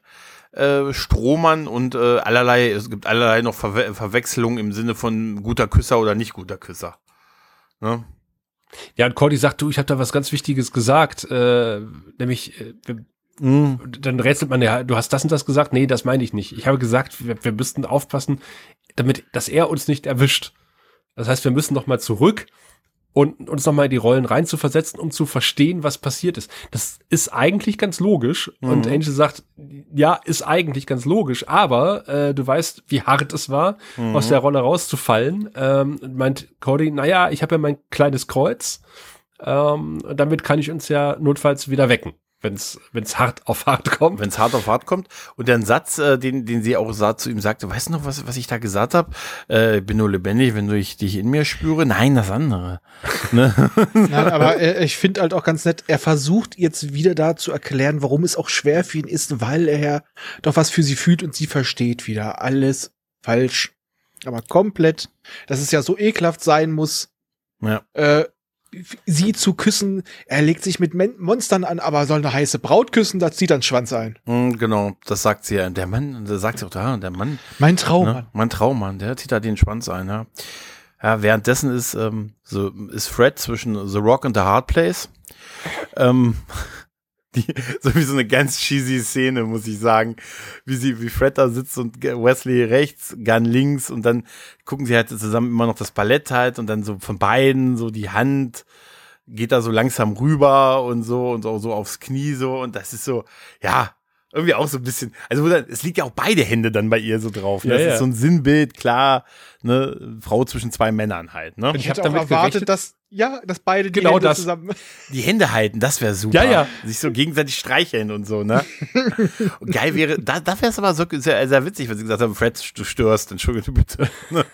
äh, stromern und äh, allerlei, es gibt allerlei noch Verwe Verwechslungen im Sinne von guter Küsser oder nicht guter Küsser. Ne? Ja, und Cordy sagt, du, ich habe da was ganz Wichtiges gesagt, äh, nämlich, äh, wir, dann rätselt man ja, du hast das und das gesagt? Nee, das meine ich nicht. Ich habe gesagt, wir, wir müssten aufpassen, damit, dass er uns nicht erwischt. Das heißt, wir müssen noch mal zurück und uns noch mal in die Rollen reinzuversetzen, um zu verstehen, was passiert ist. Das ist eigentlich ganz logisch. Und Mhm. Angel sagt, ja, ist eigentlich ganz logisch, aber äh, du weißt, wie hart es war, Mhm. aus der Rolle rauszufallen. Ähm, und meint Cody, naja, ich habe ja mein kleines Kreuz. Ähm, und damit kann ich uns ja notfalls wieder wecken, wenn es hart auf hart kommt. Wenn es hart auf hart kommt. Und der Satz, äh, den, den sie auch sa zu ihm sagte, weißt du noch, was, was ich da gesagt habe? Äh, ich bin nur lebendig, wenn du ich dich in mir spüre. Nein, das andere. *laughs* ne? Nein, aber äh, ich finde halt auch ganz nett, er versucht jetzt wieder da zu erklären, warum es auch schwer für ihn ist, weil er doch was für sie fühlt und sie versteht wieder. Alles falsch. Aber komplett, dass es ja so ekelhaft sein muss, Ja. äh, sie zu küssen. Er legt sich mit Men Monstern an, aber soll eine heiße Braut küssen, da zieht er einen Schwanz ein. Mm, Genau, das sagt sie ja. Der Mann, das sagt sie auch da, der Mann, Mein Traum. ne? mein Traummann, der zieht da den Schwanz ein, ja. Ja, währenddessen ist, ähm, so, ist Fred zwischen The Rock und The Hard Place. Ähm, die, so wie so eine ganz cheesy Szene, muss ich sagen. Wie sie, wie Fred da sitzt und Wesley rechts, Gunn links und dann gucken sie halt zusammen immer noch das Ballett halt und dann so von beiden so die Hand geht da so langsam rüber und so und so, so aufs Knie so und das ist so, ja, irgendwie auch so ein bisschen, also wo dann, es liegt ja auch beide Hände dann bei ihr so drauf. Ne? Ja, das ja. ist so ein Sinnbild, klar, ne, Frau zwischen zwei Männern halt, ne? Ich Ich hab hätte auch damit erwartet, gerechnet- dass, ja, dass beide die Genau Hände das. zusammen. *laughs* Die Hände halten, das wäre super. Ja, ja. Sich so gegenseitig streicheln und so, ne? Und geil wäre, da, da wäre es aber so sehr, sehr witzig, wenn sie gesagt haben, Fred, du störst, entschuldige bitte. Ne?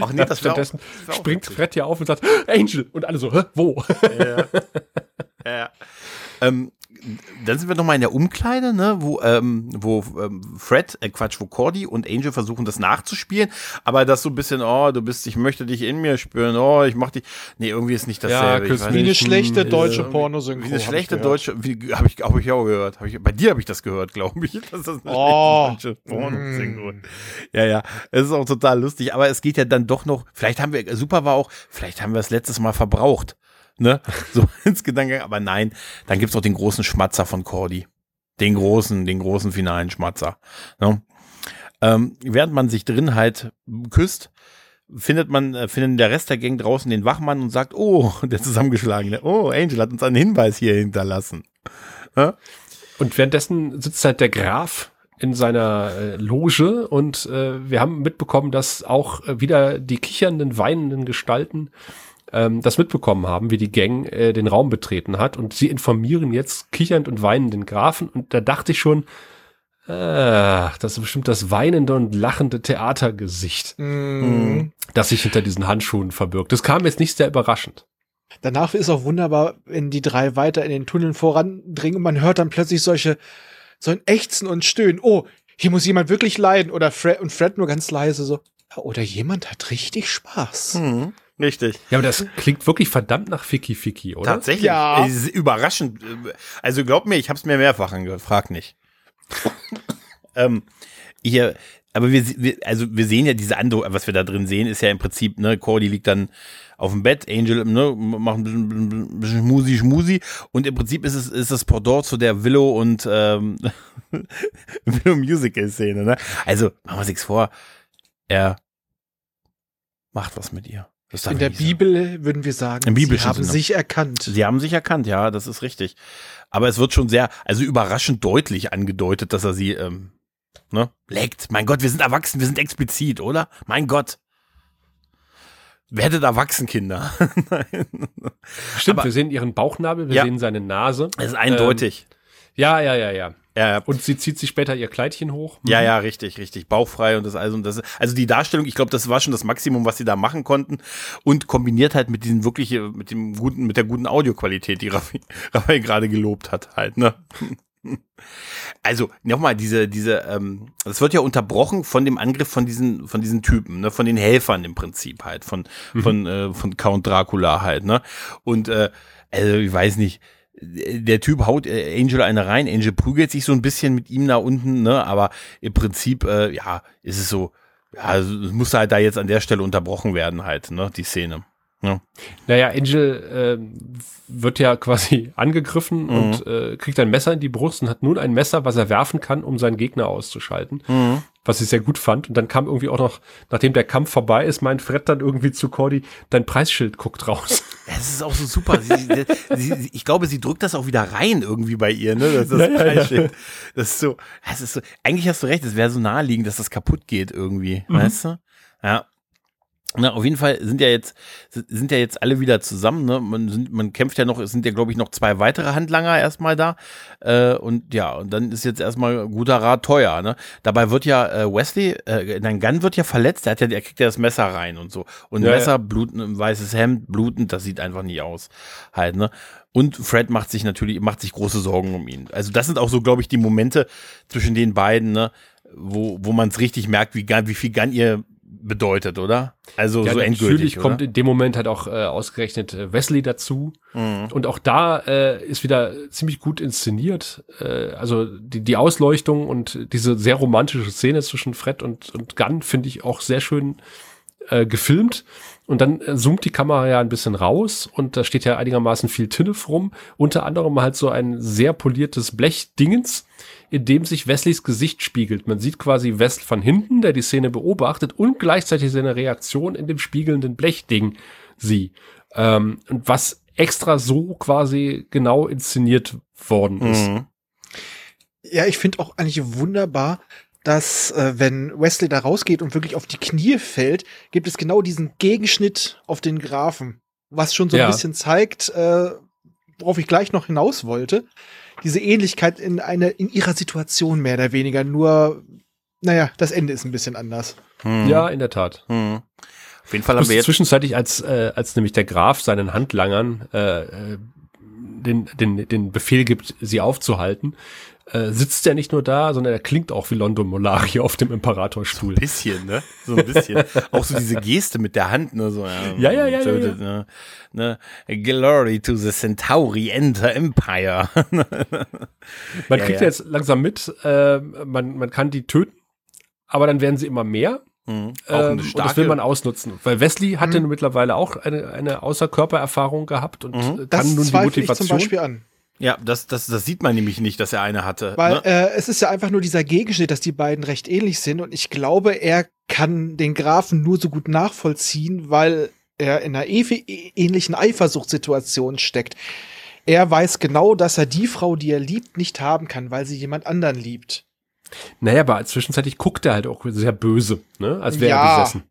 Ach nee, das auch, Stattdessen das springt witzig. Fred ja auf und sagt, Angel! Und alle so, hä, wo? Ja. ja. Ähm, dann sind wir noch mal in der Umkleide, ne, wo, ähm, wo ähm, Fred, äh, Quatsch, wo Cordy und Angel versuchen, das nachzuspielen, aber das so ein bisschen, oh, du bist, ich möchte dich in mir spüren, oh, ich mach dich, nee, irgendwie ist nicht dasselbe. weiß Wie eine schlechte Hm, deutsche Irgendwie- Pornosynchro. Wie eine schlechte deutsche, wie, habe ich, hab ich auch gehört. Hab ich, bei dir habe ich das gehört, glaube ich. *laughs* Das ist eine Oh. schlechte deutsche Pornosynchro. Ja, ja, es ist auch total lustig, aber es geht ja dann doch noch, vielleicht haben wir, super war auch, vielleicht haben wir es letztes Mal verbraucht, ne, *laughs* so ins Gedanken, aber nein, dann gibt's auch den großen Schmatzer von Cordy. Den großen, den großen finalen Schmatzer. Ne? Ähm, während man sich drin halt küsst, findet man, äh, findet der Rest der Gang draußen den Wachmann und sagt, oh, *laughs* der zusammengeschlagene, oh, Angel hat uns einen Hinweis hier hinterlassen. Und währenddessen sitzt halt der Graf in seiner äh, Loge und äh, wir haben mitbekommen, dass auch äh, wieder die kichernden, weinenden Gestalten ähm, das mitbekommen haben, wie die Gang äh, den Raum betreten hat und sie informieren jetzt kichernd und weinenden Grafen und da dachte ich schon, ach, das ist bestimmt das weinende und lachende Theatergesicht, Mm. das sich hinter diesen Handschuhen verbirgt. Das kam jetzt nicht sehr überraschend. Danach ist auch wunderbar, wenn die drei weiter in den Tunneln vorandringen und man hört dann plötzlich solche, so ein Ächzen und Stöhnen. Oh, hier muss jemand wirklich leiden. Oder Fred, und Fred nur ganz leise so. Ja, Oder jemand hat richtig Spaß. Hm, richtig. Ja, aber das klingt wirklich verdammt nach Ficky Ficky, oder? Tatsächlich. Ja. Es ist überraschend. Also glaub mir, ich habe es mir mehrfach angehört. Frag nicht. *laughs* ähm, hier, aber wir, wir, also wir sehen ja diese Andro, was wir da drin sehen, ist ja im Prinzip, ne, Cordy liegt dann auf dem Bett, Angel, ne, macht ein bisschen, bisschen Schmusi, Schmusi und im Prinzip ist es, ist das Pendant zu der Willow und ähm, *laughs* Willow Musical Szene, ne? Also, machen wir sich's vor, er macht was mit ihr. Das In der nicht sagen. Bibel würden wir sagen, Im sie haben Sinne. sich erkannt. Sie haben sich erkannt, ja, das ist richtig. Aber es wird schon sehr, also überraschend deutlich angedeutet, dass er sie, ähm, ne, leckt. Mein Gott, wir sind erwachsen, wir sind explizit, oder? Mein Gott. Werdet erwachsen, Kinder. Nein. *laughs* Stimmt, Aber- wir sehen ihren Bauchnabel, wir Ja. sehen seine Nase. Es ist eindeutig. Ja, ja, ja, ja. Ja, Und sie zieht sich später ihr Kleidchen hoch. ja, ja, richtig, richtig. Bauchfrei und das also, und das, also die Darstellung, ich glaube, das war schon das Maximum, was sie da machen konnten. Und kombiniert halt mit diesen wirklich, äh, mit dem guten, mit der guten Audioqualität, die *laughs* Raffi, Raphael gerade gelobt hat, halt, ne? *laughs* Also, nochmal, diese, diese, ähm, das wird ja unterbrochen von dem Angriff von diesen, von diesen Typen, ne, von den Helfern im Prinzip halt, von, mhm. von, äh, von Count Dracula halt, ne? Und äh, also ich weiß nicht, der Typ haut äh, Angel eine rein, Angel prügelt sich so ein bisschen mit ihm da unten, ne? Aber im Prinzip, äh, ja, ist es so, ja, muss halt da jetzt an der Stelle unterbrochen werden halt, ne, die Szene. Ja. Naja, Angel äh, wird ja quasi *laughs* angegriffen mhm. und äh, kriegt ein Messer in die Brust und hat nun ein Messer, was er werfen kann, um seinen Gegner auszuschalten. Mhm. Was ich sehr gut fand. Und dann kam irgendwie auch noch, nachdem der Kampf vorbei ist, mein Fred dann irgendwie zu Cordy, dein Preisschild guckt raus. *laughs* Es ist auch so super. Sie, sie, ich glaube, sie drückt das auch wieder rein irgendwie bei ihr, ne? Das, das ja, Preisschild. Ja, ja. Das ist so, das ist so, eigentlich hast du recht, es wäre so naheliegend, dass das kaputt geht irgendwie, mhm. weißt du? Ja. Na, auf jeden Fall sind ja jetzt, sind ja jetzt alle wieder zusammen, ne? Man, sind, man kämpft ja noch, es sind ja, glaube ich, noch zwei weitere Handlanger erstmal da. Äh, und ja, und dann ist jetzt erstmal guter Rat teuer, ne? Dabei wird ja äh, Wesley, äh, nein, Gunn wird ja verletzt, der hat ja, der kriegt ja das Messer rein und so. Und ja, Messer, ja. bluten, ein weißes Hemd, blutend, das sieht einfach nicht aus. Halt, ne? Und Fred macht sich natürlich, macht sich große Sorgen um ihn. Also, das sind auch so, glaube ich, die Momente zwischen den beiden, ne? Wo, wo man es richtig merkt, wie, wie viel Gunn ihr bedeutet, oder? Also ja, so endgültig. Natürlich kommt in dem Moment halt auch äh, ausgerechnet äh, Wesley dazu. Mhm. Und auch da äh, ist wieder ziemlich gut inszeniert. Äh, also die, die Ausleuchtung und diese sehr romantische Szene zwischen Fred und, und Gunn finde ich auch sehr schön äh, gefilmt. Und dann äh, zoomt die Kamera ja ein bisschen raus und da steht ja einigermaßen viel Tinnef rum. Unter anderem halt so ein sehr poliertes Blechdingens in dem sich Wesleys Gesicht spiegelt. Man sieht quasi West von hinten, der die Szene beobachtet und gleichzeitig seine Reaktion in dem spiegelnden Blechding sie. Ähm, was extra so quasi genau inszeniert worden ist. Mhm. Ja, ich finde auch eigentlich wunderbar, dass äh, wenn Wesley da rausgeht und wirklich auf die Knie fällt, gibt es genau diesen Gegenschnitt auf den Graphen, was schon so ja. ein bisschen zeigt, äh, worauf ich gleich noch hinaus wollte diese Ähnlichkeit in eine, in ihrer Situation mehr oder weniger. Nur, naja, das Ende ist ein bisschen anders. Hm. Ja, in der Tat. Hm. Auf jeden Fall haben wir jetzt zwischenzeitlich, als, äh, als nämlich der Graf seinen Handlangern äh, äh den, den, den Befehl gibt, sie aufzuhalten, äh, sitzt er nicht nur da, sondern er klingt auch wie London Molari auf dem Imperatorstuhl. So ein bisschen, ne? So ein bisschen. auch so diese Geste mit der Hand, ne? So, ja, ja, ja, tötet, ja, ja. Ne? ne? Glory to the Centauri, enter Empire. *laughs* man ja, kriegt ja. jetzt langsam mit, äh, man, man kann die töten, aber dann werden sie immer mehr. Mhm. Ähm, und das will man ausnutzen. Weil Wesley hatte mhm. mittlerweile auch eine, eine Außerkörpererfahrung gehabt und mhm. kann das nun die Motivation. Ich zum Beispiel an. Ja, das, das, das sieht man nämlich nicht, dass er eine hatte. Weil ne? äh, es ist ja einfach nur dieser Gegenschnitt, dass die beiden recht ähnlich sind und ich glaube, er kann den Grafen nur so gut nachvollziehen, weil er in einer ähnlichen Eifersuchtssituation steckt. Er weiß genau, dass er die Frau, die er liebt, nicht haben kann, weil sie jemand anderen liebt. Naja, aber zwischenzeitlich guckt er halt auch sehr böse, ne? Als wäre ja, er besessen.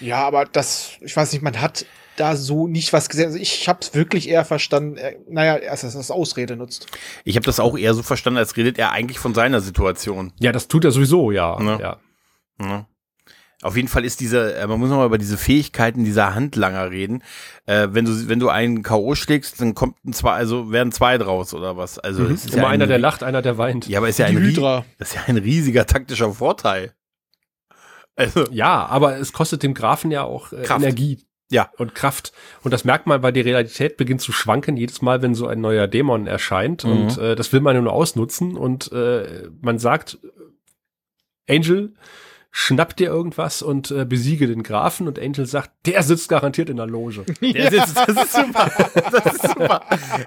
Ja, aber das, ich weiß nicht, man hat da so nicht was gesehen. Also ich habe es wirklich eher verstanden, er, naja, erst dass er das Ausrede nutzt. Ich habe das auch eher so verstanden, als redet er eigentlich von seiner Situation. Ja, das tut er sowieso, ja. Ne? ja. Ne? Auf jeden Fall ist diese, äh, man muss noch mal über diese Fähigkeiten dieser Handlanger reden. Äh, wenn du, wenn du einen K.O. schlägst, dann kommt ein zwei, also werden zwei draus oder was. Also mhm. ist Immer ja einer, der lacht, einer, der weint. Ja, aber ist ja ein, Hydra. das ist ja ein riesiger taktischer Vorteil. Also. Ja, aber es kostet dem Grafen ja auch äh, Energie. Ja. Und Kraft. Und das merkt man, weil die Realität beginnt zu schwanken jedes Mal, wenn so ein neuer Dämon erscheint. Mhm. Und äh, das will man nur ausnutzen. Und äh, man sagt, Angel, schnapp dir irgendwas und äh, besiege den Grafen und Angel sagt, der sitzt garantiert in der Loge. *laughs* Der sitzt, das ist super. Das ist super.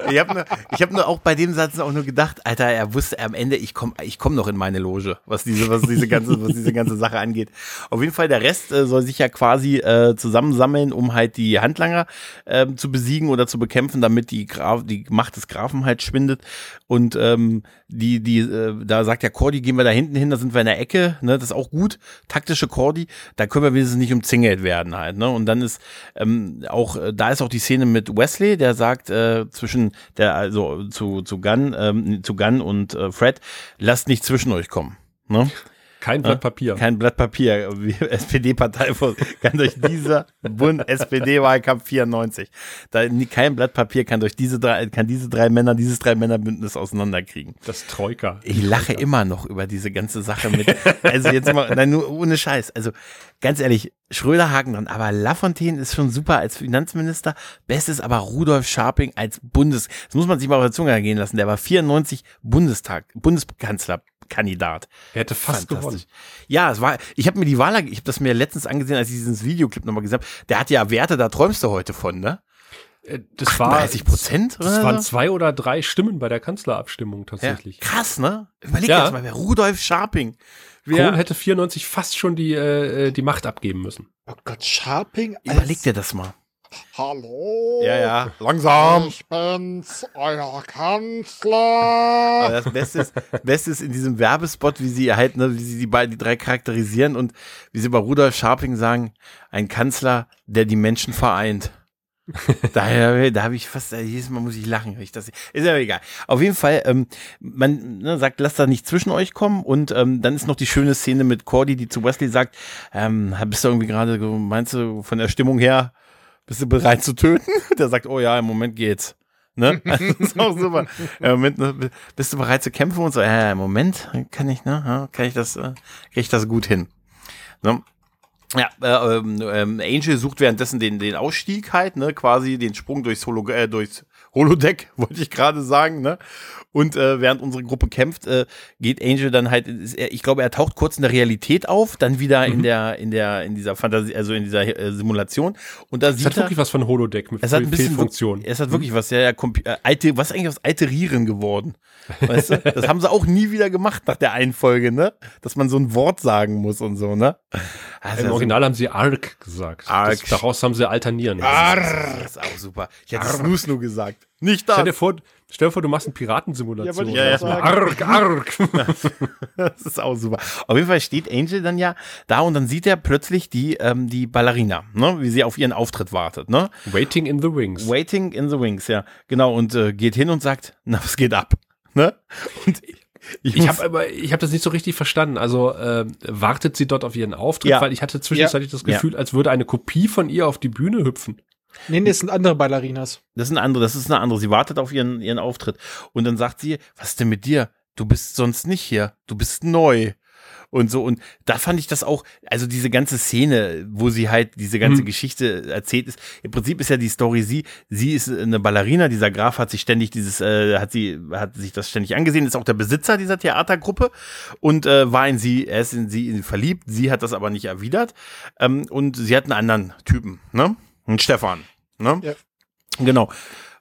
Ich habe nur, ich hab nur auch bei dem Satz auch nur gedacht, Alter, er wusste am Ende, ich komme ich komm noch in meine Loge, was diese, was diese ganze, was diese ganze Sache angeht. Auf jeden Fall, der Rest äh, soll sich ja quasi äh, zusammensammeln, um halt die Handlanger äh, zu besiegen oder zu bekämpfen, damit die, Graf, die Macht des Grafen halt schwindet. Und ähm, die, die, äh, da sagt ja Cordy, gehen wir da hinten hin, da sind wir in der Ecke, ne, das ist auch gut taktische Cordy, da können wir wenigstens nicht umzingelt werden halt, ne? Und dann ist ähm, auch, äh, da ist auch die Szene mit Wesley, der sagt äh, zwischen der, also zu, zu Gunn, ähm, zu Gunn und äh, Fred, lasst nicht zwischen euch kommen. Ne? Kein Blatt Papier. Kein Blatt Papier. SPD-Partei *laughs* kann durch dieser Bund SPD-Wahlkampf 94. Da, kein Blatt Papier kann durch diese drei, kann diese drei Männer, dieses drei Männerbündnis auseinanderkriegen. Das Troika. Ich lache immer noch über diese ganze Sache mit. *laughs* Also jetzt mal, nein, nur ohne Scheiß. Also ganz ehrlich, Schröder haken dran, aber Lafontaine ist schon super als Finanzminister. Bestes aber Rudolf Scharping als Bundes, das muss man sich mal auf der Zunge gehen lassen. Der war 94 Bundestag, Bundeskanzlerkandidat. Er hätte fast gewonnen. Ja, es war, ich habe mir die Wahl, ich habe das mir letztens angesehen, als ich dieses Videoclip nochmal gesagt habe. Der hat ja Werte, da träumst du heute von, ne? Äh, Das war 30 Prozent? Das waren zwei oder drei Stimmen bei der Kanzlerabstimmung tatsächlich. Ja, krass, ne? Überleg Ja. jetzt mal, wer Rudolf Scharping. Kohl Wer, hätte 94 fast schon die, äh, die Macht abgeben müssen. Oh Gott, Sharping. als- überleg dir das mal. Hallo. Ja, ja, langsam. Ich bin's, euer Kanzler. Aber das Beste ist, Beste ist in diesem Werbespot, wie sie halt, ne, wie sie die beiden, die drei charakterisieren und wie sie bei Rudolf Scharping sagen, ein Kanzler, der die Menschen vereint. Daher, *laughs* da habe ich fast, jedes Mal muss ich lachen, wenn ich das, ist ja egal. Auf jeden Fall, ähm, man ne, sagt, lasst da nicht zwischen euch kommen und ähm, dann ist noch die schöne Szene mit Cordy, die zu Wesley sagt, ähm, bist du irgendwie gerade, so, meinst du von der Stimmung her, bist du bereit zu töten? *laughs* Der sagt, oh ja, im Moment geht's. Ne? Das *laughs* *laughs* ist auch super. Im Moment, ne, bist du bereit zu kämpfen und so, ja, im Moment kann ich, ne, kann ich das, äh, krieg ich das gut hin. Ne? Ja, äh, ähm, ähm, Angel sucht währenddessen den, den Ausstieg halt, ne, quasi den Sprung durchs, Holo äh, durchs Holodeck, *laughs* wollte ich gerade sagen, ne? Und äh, während unsere Gruppe kämpft, äh, geht Angel dann halt, ist er, ich glaube, er taucht kurz in der Realität auf, dann wieder in der, in der, in dieser Fantasie, also in dieser äh, Simulation. Und da Es sieht hat er, wirklich was von Holodeck mit es hat ein bisschen Fehlfunktion. Es hat wirklich was, ja, ja, äh, alte, was ist eigentlich aus Alterieren geworden? Weißt du? Das haben sie auch nie wieder gemacht nach der einen Folge, ne? Dass man so ein Wort sagen muss und so, ne? Also, Im Original haben sie Arc gesagt. Arc. Das, daraus haben sie alternieren. Das ist auch super. Ich hätte Snooze nur gesagt. Nicht Stell dir das. vor, stell dir vor, du machst eine Piratensimulation. Ja, Ja, ja. Arg, arg. *laughs* Das ist auch super. Auf jeden Fall steht Angel dann ja da und dann sieht er plötzlich die, ähm, die Ballerina, ne? Wie sie auf ihren Auftritt wartet, ne? Waiting in the Wings. Waiting in the Wings, ja. Genau. Und äh, geht hin und sagt, na, was geht ab? Ne? Und ich, Ich habe aber, ich habe das nicht so richtig verstanden. Also ähm, wartet sie dort auf ihren Auftritt, Ja. weil ich hatte zwischenzeitlich das Ja. Gefühl, als würde eine Kopie von ihr auf die Bühne hüpfen. Nee, nee, das sind andere Ballerinas. Das eine andere, das ist eine andere. Sie wartet auf ihren, ihren Auftritt. Und dann sagt sie, was ist denn mit dir? Du bist sonst nicht hier. Du bist neu. Und so, und da fand ich das auch, also diese ganze Szene, wo sie halt diese ganze Mhm. Geschichte erzählt ist, im Prinzip ist ja die Story sie, sie ist eine Ballerina, dieser Graf hat sich ständig dieses, äh, hat sie, hat sich das ständig angesehen, ist auch der Besitzer dieser Theatergruppe und äh, war in sie, er ist in sie verliebt, sie hat das aber nicht erwidert ähm, und sie hat einen anderen Typen, ne? Einen Stefan, ne? Ja. Genau.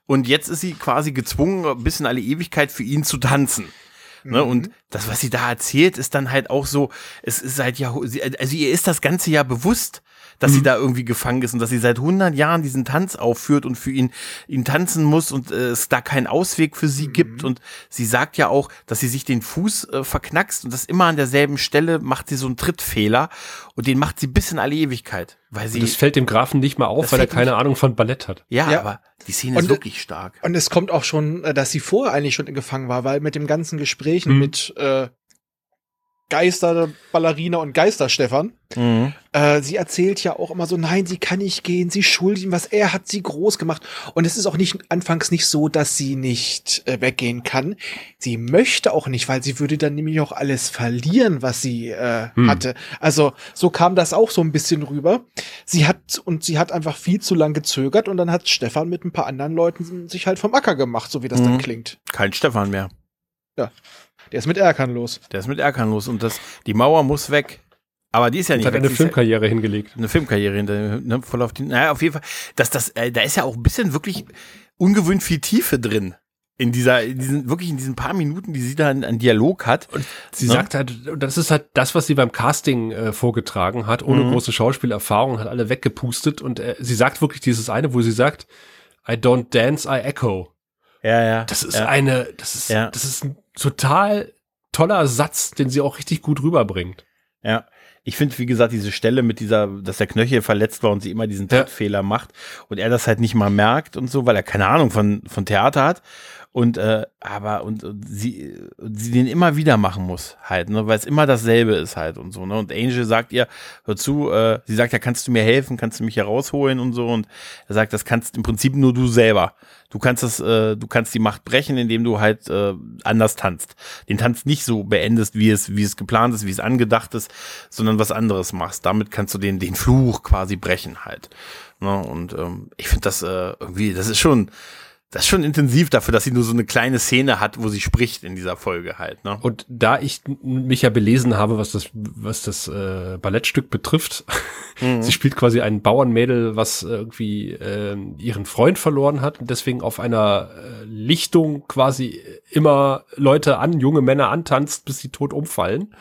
Und jetzt ist sie quasi gezwungen, bis in alle Ewigkeit für ihn zu tanzen. Ne, Mhm. und das, was sie da erzählt, ist dann halt auch so, es ist halt ja, also ihr ist das Ganze ja bewusst, dass Mhm. sie da irgendwie gefangen ist und dass sie seit 100 Jahren diesen Tanz aufführt und für ihn, ihn tanzen muss und äh, es da keinen Ausweg für sie Mhm. gibt. Und sie sagt ja auch, dass sie sich den Fuß äh, verknackst und das immer an derselben Stelle macht sie so einen Trittfehler und den macht sie bis in alle Ewigkeit, weil sie, Das fällt dem Grafen nicht mal auf, weil er keine Ahnung von Ballett hat. ja, Ja. aber die Szene Und, ist äh, wirklich stark. Und es kommt auch schon, äh, dass sie vorher eigentlich schon gefangen war, weil mit dem ganzen Gesprächen Mhm. mit äh, Geister Ballerina und Geister Stefan, Mhm. äh, sie erzählt ja auch immer so, nein, sie kann nicht gehen, sie schuldet ihm was, er hat sie groß gemacht. Und es ist auch nicht anfangs nicht so, dass sie nicht äh, weggehen kann. Sie möchte auch nicht, weil sie würde dann nämlich auch alles verlieren, was sie äh, Hm. hatte. Also so kam das auch so ein bisschen rüber. Sie hat und sie hat einfach viel zu lang gezögert und dann hat Stefan mit ein paar anderen Leuten sich halt vom Acker gemacht, so wie das Mhm. dann klingt. Kein Stefan mehr. Der ist mit Erkan los. Der ist mit Erkan los und das, die Mauer muss weg. Aber die ist ja Und nicht hat weg. eine ist ja- Filmkarriere hingelegt. eine Filmkarriere hinter, ne, voll auf die, naja, auf jeden Fall, dass das, äh, da ist ja auch ein bisschen wirklich ungewöhnt viel Tiefe drin. In dieser, in diesen, wirklich in diesen paar Minuten, die sie da an, an Dialog hat. Sie Ne? sagt halt, und das ist halt das, was sie beim Casting äh, vorgetragen hat, ohne Mhm. große Schauspielerfahrung, hat alle weggepustet und äh, sie sagt wirklich dieses eine, wo sie sagt, I don't dance, I echo. Ja, ja. Das ist ja. eine, das ist, Ja. das ist ein total toller Satz, den sie auch richtig gut rüberbringt. Ja. Ich finde, wie gesagt, diese Stelle mit dieser, dass der Knöchel verletzt war und sie immer diesen Ja. Trittfehler macht und er das halt nicht mal merkt und so, weil er keine Ahnung von, von Theater hat. Und äh, aber und, und sie sie den immer wieder machen muss halt, ne, weil es immer dasselbe ist halt und so, ne? Und Angel sagt ihr, hör zu, äh, sie sagt ja, kannst du mir helfen, kannst du mich hier rausholen und so und er sagt, das kannst im Prinzip nur du selber. Du kannst das, äh, du kannst die Macht brechen, indem du halt äh, anders tanzt. Den Tanz nicht so beendest, wie es, wie es geplant ist, wie es angedacht ist, sondern was anderes machst. Damit kannst du den, den Fluch quasi brechen halt. Ne? Und ähm, ich finde das äh, irgendwie, das ist schon, das ist schon intensiv dafür, dass sie nur so eine kleine Szene hat, wo sie spricht in dieser Folge halt. Ne? Und da ich mich ja belesen habe, was das, was das äh, Ballettstück betrifft, mhm. *laughs* sie spielt quasi ein Bauernmädel, was irgendwie äh, ihren Freund verloren hat und deswegen auf einer äh, Lichtung quasi immer Leute an, junge Männer antanzt, bis sie tot umfallen.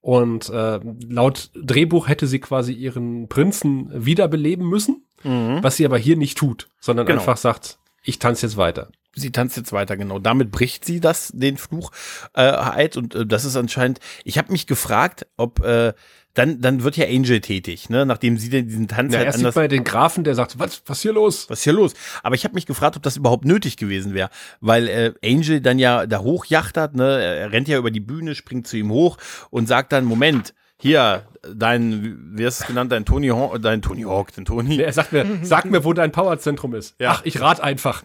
Und äh, laut Drehbuch hätte sie quasi ihren Prinzen wiederbeleben müssen, mhm. was sie aber hier nicht tut, sondern genau. einfach sagt, ich tanze jetzt weiter. Sie tanzt jetzt weiter, genau. Damit bricht sie das, den Fluch äh, halt. Und äh, das ist anscheinend, ich habe mich gefragt, ob äh, dann, dann wird ja Angel tätig, ne? nachdem sie denn diesen Tanz ja, halt erst anders. Sieht man den Grafen, der sagt, was, was hier los? Was hier los? Aber ich habe mich gefragt, ob das überhaupt nötig gewesen wäre, weil äh, Angel dann ja da hochjachtert, ne? Er rennt ja über die Bühne, springt zu ihm hoch und sagt dann, Moment, hier, dein, wie hast du es genannt, dein Tony Hawk, dein Tony Hawk, den Tony. Er sagt mir, sag mir, wo dein Powerzentrum ist. Ja. Ach, ich rat einfach.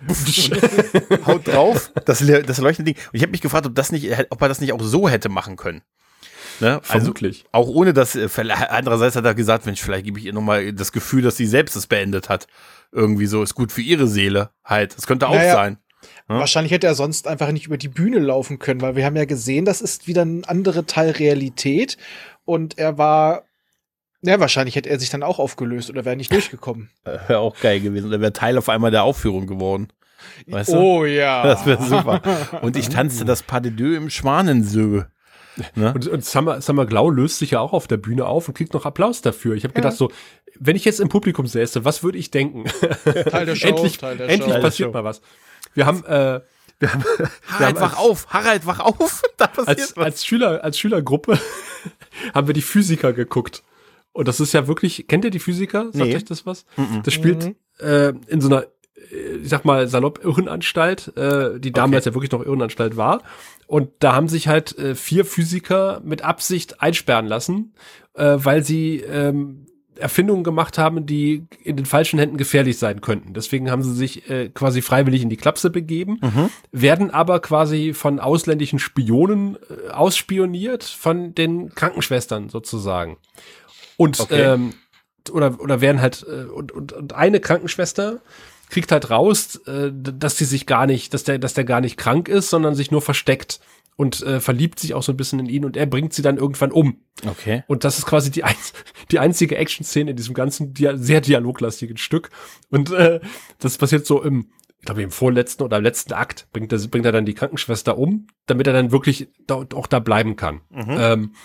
*laughs* Haut drauf, das, das leuchtende Ding. Und ich habe mich gefragt, ob das nicht, ob er das nicht auch so hätte machen können. Ne? Also Vermutlich. Also, auch ohne das, äh, andererseits hat er gesagt, Mensch, vielleicht gebe ich ihr nochmal das Gefühl, dass sie selbst es beendet hat. Irgendwie so, ist gut für ihre Seele halt. Das könnte auch naja, sein. Ja? Wahrscheinlich hätte er sonst einfach nicht über die Bühne laufen können, weil wir haben ja gesehen, das ist wieder ein anderer Teil Realität und er war ja, wahrscheinlich hätte er sich dann auch aufgelöst oder wäre nicht durchgekommen. *laughs* Wäre auch geil gewesen. Oder wäre Teil auf einmal der Aufführung geworden. Weißt du? Oh ja. *laughs* Das wäre super. Und ich *laughs* tanzte das Pas de deux im Schwanensö. Ne? Und, und Summer, Summer Glau löst sich ja auch auf der Bühne auf und kriegt noch Applaus dafür. Ich habe gedacht so, wenn ich jetzt im Publikum säße, was würde ich denken? Teil der Show, endlich Teil der endlich Show. passiert mal was. Wir haben, äh, wir haben, Harald, wir haben wach auf, Harald, wach auf. Da passiert als, was. Als Schüler, als Schülergruppe *laughs* haben wir die Physiker geguckt. Und das ist ja wirklich, kennt ihr die Physiker? Sagt nee. euch das was? Mm -mm. Das spielt mhm. äh, in so einer, äh, ich sag mal, salopp Irrenanstalt, äh, die damals okay. ja wirklich noch Irrenanstalt war. Und da haben sich halt äh, vier Physiker mit Absicht einsperren lassen, äh, weil sie ähm, Erfindungen gemacht haben, die in den falschen Händen gefährlich sein könnten. Deswegen haben sie sich äh, quasi freiwillig in die Klapse begeben, mhm. werden aber quasi von ausländischen Spionen äh, ausspioniert, von den Krankenschwestern sozusagen. Und okay. ähm, oder oder werden halt äh, und, und, und eine Krankenschwester kriegt halt raus, äh, dass sie sich gar nicht, dass der dass der gar nicht krank ist, sondern sich nur versteckt und äh, verliebt sich auch so ein bisschen in ihn und er bringt sie dann irgendwann um. Okay. Und das ist quasi die, ein, die einzige Action-Szene in diesem ganzen dia sehr dialoglastigen Stück. Und äh, das passiert so im, ich glaube, im vorletzten oder letzten Akt bringt er, bringt er dann die Krankenschwester um, damit er dann wirklich da, auch da bleiben kann. Mhm. Ähm,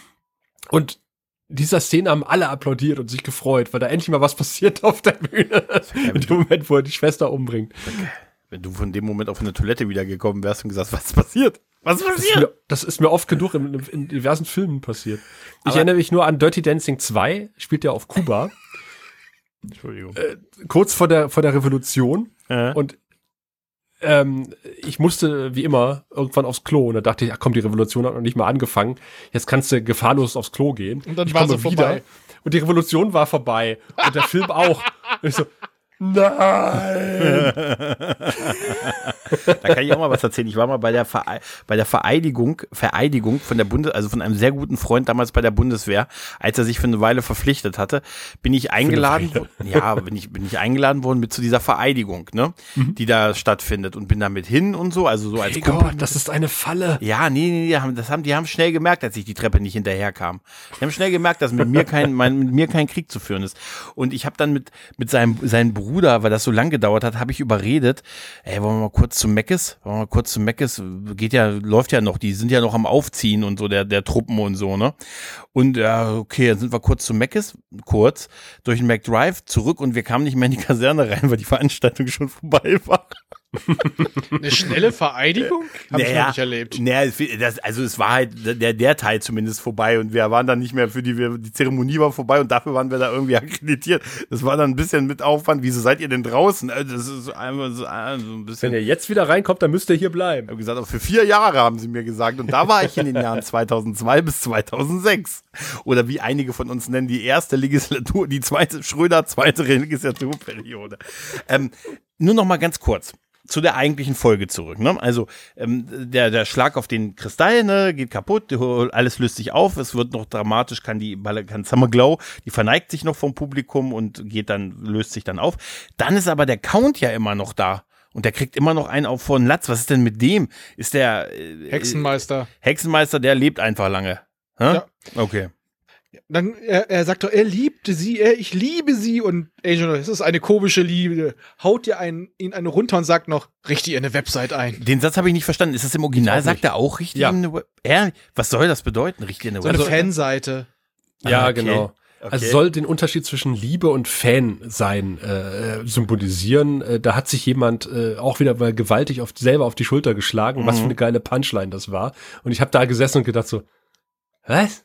und dieser Szene haben alle applaudiert und sich gefreut, weil da endlich mal was *laughs* passiert auf der Bühne. In dem Moment, wo er die Schwester umbringt. Okay. Wenn du von dem Moment auf eine Toilette wiedergekommen wärst und gesagt, was ist passiert? Was ist passiert? Das ist mir, das ist mir oft genug in, in diversen Filmen passiert. Ich Aber erinnere mich nur an Dirty Dancing 2, spielt ja auf Kuba. *laughs* Entschuldigung. Äh, kurz vor der, vor der Revolution. Äh. Und ähm, ich musste, wie immer, irgendwann aufs Klo. Und da dachte ich, ach komm, die Revolution hat noch nicht mal angefangen. Jetzt kannst du gefahrlos aufs Klo gehen. Und dann ich war sie vorbei. Und die Revolution war vorbei. Und der Film auch. Und *laughs* ich so, Nein! *laughs* da kann ich auch mal was erzählen. Ich war mal bei der, Vere bei der Vereidigung, Vereidigung von der Bundes, also von einem sehr guten Freund damals bei der Bundeswehr, als er sich für eine Weile verpflichtet hatte, bin ich eingeladen, ja, bin ich, bin ich eingeladen worden mit zu dieser Vereidigung, ne, mhm. die da stattfindet und bin da mit hin und so, also so als hey Kumpel. Gott, das ist eine Falle. Ja, nee, nee, nee, das haben, die haben schnell gemerkt, als ich die Treppe nicht hinterherkam. Die haben schnell gemerkt, dass mit mir kein, mein, mit mir kein Krieg zu führen ist. Und ich habe dann mit, mit seinem, seinem Bruder Bruder, weil das so lang gedauert hat, habe ich überredet, ey, wollen wir mal kurz zum Meckes? Wollen wir mal kurz zum Meckes? Geht ja, läuft ja noch, die sind ja noch am Aufziehen und so, der, der Truppen und so, ne? Und ja, okay, dann sind wir kurz zum Meckes, kurz, durch den McDrive zurück und wir kamen nicht mehr in die Kaserne rein, weil die Veranstaltung schon vorbei war. *laughs* Eine schnelle Vereidigung? Habe ich noch Naja, ich noch nicht erlebt. naja, das, also es war halt der, der Teil zumindest vorbei und wir waren dann nicht mehr für die, wir, die Zeremonie war vorbei und dafür waren wir da irgendwie *laughs* akkreditiert. Das war dann ein bisschen mit Aufwand. Wieso seid ihr denn draußen? Also Das ist einfach so, ah, so ein bisschen. Wenn ihr jetzt wieder reinkommt, dann müsst ihr hier bleiben. Ich habe gesagt, aber für vier Jahre haben sie mir gesagt. Und da war ich in den Jahren *laughs* 2002 bis 2006. Oder wie einige von uns nennen, die erste Legislatur, die zweite Schröder, zweite Legislaturperiode. Ähm, nur noch mal ganz kurz zu der eigentlichen Folge zurück. Ne? Also ähm, der, der Schlag auf den Kristall ne, geht kaputt, alles löst sich auf, es wird noch dramatisch, kann die kann Summer Glow, die verneigt sich noch vom Publikum und geht dann, löst sich dann auf. Dann ist aber der Count ja immer noch da. Und der kriegt immer noch einen auf von Latz. Was ist denn mit dem? Ist der äh, Hexenmeister. Hexenmeister, der lebt einfach lange. Hä? Ja. Okay. Dann, er, er sagt doch, er liebte sie, er, ich liebe sie. Und Angel, es ist eine komische Liebe. Haut dir einen, ihn eine runter und sagt noch, richte ihr eine Website ein. Den Satz habe ich nicht verstanden. Ist das im Original? Sagt er auch richtig? Ja. Eine Web- Ja, was soll das bedeuten? Richtig eine So eine Website? Fanseite. Ja, Ah, okay. genau. Okay. Also soll den Unterschied zwischen Liebe und Fan sein äh, symbolisieren. Äh, da hat sich jemand äh, auch wieder mal gewaltig auf, selber auf die Schulter geschlagen, was für Mhm. eine geile Punchline das war. Und ich habe da gesessen und gedacht so, was?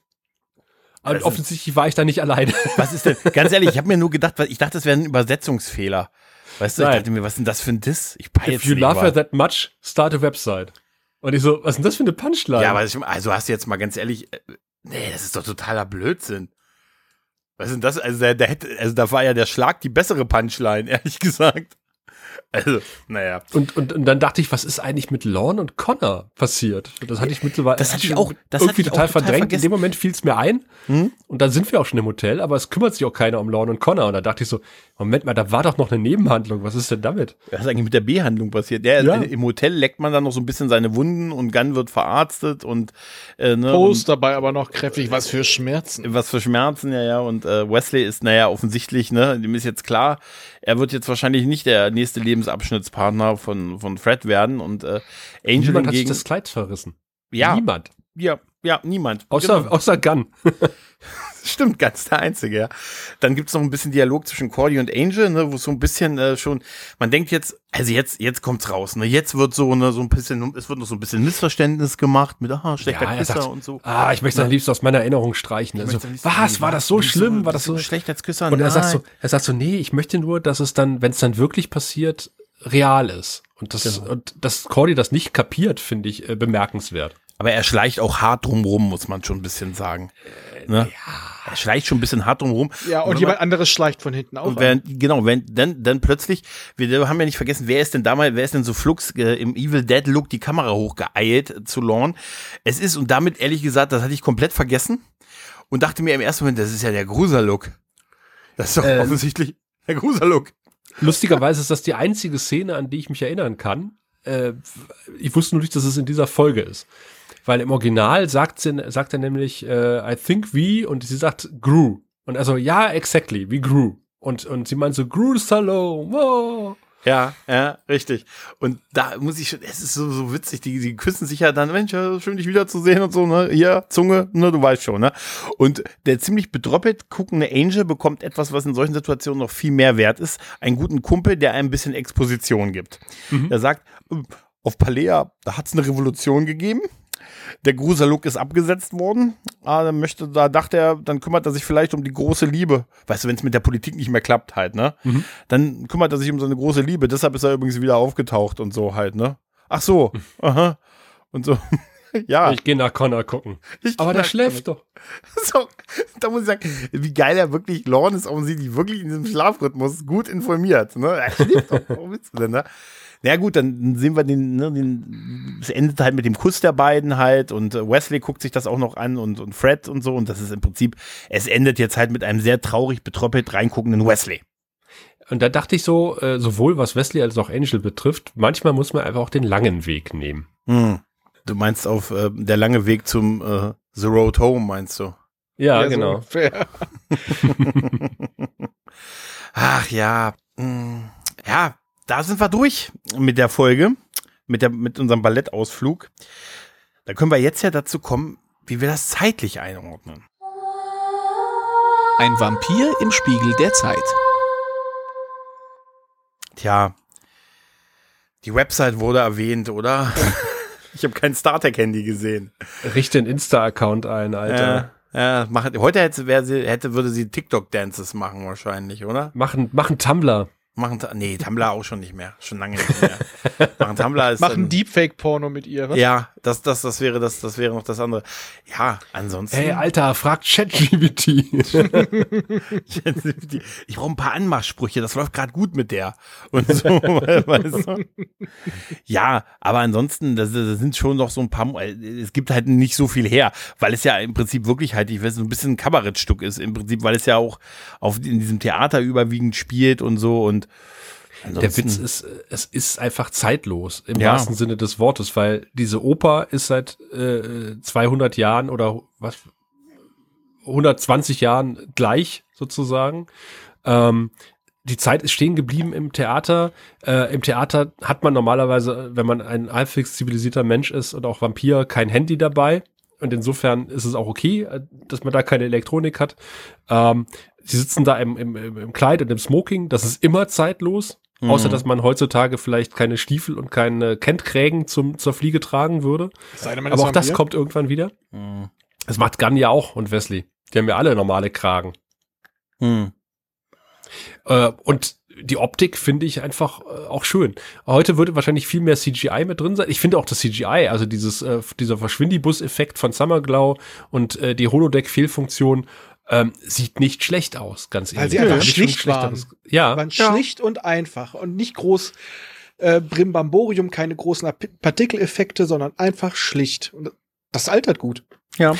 Und Also- offensichtlich war ich da nicht alleine. *laughs* Was ist denn? Ganz ehrlich, ich habe mir nur gedacht, ich dachte, das wäre ein Übersetzungsfehler. Weißt du, ich Nein. dachte mir, was ist denn das für ein Diss? Ich If you love her that much, start a website. Und ich so, was ist denn das für eine Punchline? Ja, aber ich, also hast du jetzt mal ganz ehrlich, äh, nee, das ist doch totaler Blödsinn. Was ist denn das? Also, der, der hätte, also da war ja der Schlag die bessere Punchline, *laughs* ehrlich gesagt. Also, naja. Und, und, und dann dachte ich, was ist eigentlich mit Lorne und Connor passiert? Das hatte ich mittlerweile Das hatte ich auch- das irgendwie hatte ich auch total total verdrängt. vergessen. In dem Moment fiel es mir ein. Hm? Und dann sind wir auch schon im Hotel, aber es kümmert sich auch keiner um Lorne und Connor. Und da dachte ich so, Moment mal, da war doch noch eine Nebenhandlung. Was ist denn damit? Was ist eigentlich mit der B-Handlung passiert? Der, Ja. Im Hotel leckt man dann noch so ein bisschen seine Wunden und Gunn wird verarztet und, äh, ne, Post dabei aber noch kräftig, was für Schmerzen. und was für Schmerzen, ja, ja. Und äh, Wesley ist, naja, offensichtlich, ne, dem ist jetzt klar, er wird jetzt wahrscheinlich nicht der nächste Lebensabschnittspartner von, von Fred werden. Und äh, Angel Niemand hat sich hingegen. das Kleid verrissen. ja, Niemand. ja, ja, niemand. Außer, Genau. außer Gunn. *laughs* Stimmt, ganz der Einzige, ja. Dann gibt's noch ein bisschen Dialog zwischen Cordy und Angel, ne, wo es so ein bisschen äh, schon, man denkt jetzt, also jetzt, jetzt kommt's raus, ne, jetzt wird so, ne, so ein bisschen, es wird noch so ein bisschen Missverständnis gemacht mit, ah, schlechter Ja, er Küsser sagt, und so. Ah, ich möchte am liebsten aus meiner Erinnerung streichen. Also, was? War das so schlimm? War das so ein schlechter Küsser? Und er sagt so, er sagt so, nee, ich möchte nur, dass es dann, wenn es dann wirklich passiert, real ist. Und das, Genau. und dass Cordy das nicht kapiert, finde ich äh, bemerkenswert. Aber er schleicht auch hart drumrum, muss man schon ein bisschen sagen. Ne? Er schleicht schon ein bisschen hart drumrum. Ja, und wenn jemand man- anderes schleicht von hinten auch. Und wenn, genau, wenn, dann, dann plötzlich, wir haben ja nicht vergessen, wer ist denn damals, wer ist denn so flugs äh, im Evil Dead Look die Kamera hochgeeilt äh, zu Lorne? Es ist, und damit ehrlich gesagt, das hatte ich komplett vergessen und dachte mir im ersten Moment, das ist ja der Gruser-Look. Das ist doch Ähm. offensichtlich der Gruser-Look. Lustigerweise ist das die einzige Szene, an die ich mich erinnern kann. Äh, ich wusste nur nicht, dass es in dieser Folge ist. Weil im Original sagt, sie, sagt er nämlich, äh, I think we, und sie sagt grew. Und also, ja, exactly, we grew. Und, und sie meint so, grew Salome, wow. Ja, ja, richtig. Und da muss ich schon, es ist so, so witzig, die, die küssen sich ja dann, Mensch, schön dich wiederzusehen und so, ne, hier, Zunge, ne, du weißt schon, ne. Und der ziemlich bedroppelt guckende Angel bekommt etwas, was in solchen Situationen noch viel mehr wert ist, einen guten Kumpel, der einem ein bisschen Exposition gibt. Er sagt, "Ähm, auf Palea, da hat's eine Revolution gegeben. Der Gruser-Look ist abgesetzt worden. Ah, dann möchte, da dachte er, dann kümmert er sich vielleicht um die große Liebe. Weißt du, wenn es mit der Politik nicht mehr klappt halt, ne? Dann kümmert er sich um seine große Liebe. Deshalb ist er übrigens wieder aufgetaucht und so halt, ne? Ach so, *laughs* aha. Und so. *laughs* ja. Ich gehe nach Connor gucken. ich Aber der schläft doch. *laughs* So, da muss ich sagen, wie geil er wirklich, Lorne ist offensichtlich wirklich in diesem Schlafrhythmus gut informiert. Ne? Er schläft doch, warum willst du denn, ne? Na ja, gut, dann sehen wir den, ne, den, es endet halt mit dem Kuss der beiden halt und äh, Wesley guckt sich das auch noch an und, und Fred und so und das ist im Prinzip, es endet jetzt halt mit einem sehr traurig betroppelt reinguckenden Wesley. Und da dachte ich so, äh, sowohl was Wesley als auch Angel betrifft, manchmal muss man einfach auch den langen Weg nehmen. Hm. Du meinst auf äh, der lange Weg zum äh, The Road Home, meinst du? Ja, Ja, so genau. ungefähr. *laughs* Ach ja, mm, ja, da sind wir durch mit der Folge, mit, der, mit unserem Ballettausflug. Da können wir jetzt ja dazu kommen, wie wir das zeitlich einordnen. Ein Vampir im Spiegel der Zeit. Tja, Die Website wurde erwähnt, oder? *laughs* ich habe kein StarTech-Handy gesehen. Richte einen Insta-Account ein, Alter. Ja, ja mach, heute hätte, sie, hätte, würde sie TikTok-Dances machen wahrscheinlich, oder? Machen, machen Tumblr. Machen, nee, Tumblr auch schon nicht mehr. Schon lange nicht mehr. machen Tumblr ist. Machen Deepfake-Porno mit ihr, was? Ja, das, das, das wäre das, das wäre noch das andere. Ja, ansonsten. Hey, Alter, fragt ChatGPT. *laughs* ich brauche ein paar Anmachsprüche, das läuft gerade gut mit der. Und so, *laughs* weißt du? Ja, aber ansonsten, das, das sind schon noch so ein paar, es gibt halt nicht so viel her, weil es ja im Prinzip wirklich halt, ich weiß, so ein bisschen ein Kabarettstück ist, im Prinzip, weil es ja auch auf, in diesem Theater überwiegend spielt und so und der Witz ist, es ist einfach zeitlos im ja. wahrsten Sinne des Wortes, weil diese Oper ist seit äh, 200 Jahren oder was 120 Jahren gleich sozusagen. Ähm, die Zeit ist stehen geblieben im Theater. Äh, Im Theater hat man normalerweise, wenn man ein halbwegs zivilisierter Mensch ist und auch Vampir, kein Handy dabei. Und insofern ist es auch okay, äh, dass man da keine Elektronik hat. Ähm, sie sitzen da im, im, im Kleid und im Smoking. Das ist immer zeitlos. Mhm. Außer, dass man heutzutage vielleicht keine Stiefel und keine Kentkrägen zum, zur Fliege tragen würde. Aber auch das kommt irgendwann wieder. Mhm. Das macht Gunn ja auch und Wesley. Die haben ja alle normale Kragen. Mhm. Äh, und die Optik finde ich einfach äh, auch schön. Heute würde wahrscheinlich viel mehr CGI mit drin sein. Ich finde auch das CGI, also dieses, äh, dieser Verschwindibus-Effekt von Summerglow und äh, die Holodeck-Fehlfunktion ähm, sieht nicht schlecht aus, ganz ehrlich. Weil sie einfach schlicht waren. Ja. waren ja. schlicht und einfach und nicht groß äh, Brimbamborium, keine großen Partikeleffekte, sondern einfach schlicht. Und das altert gut. Ja.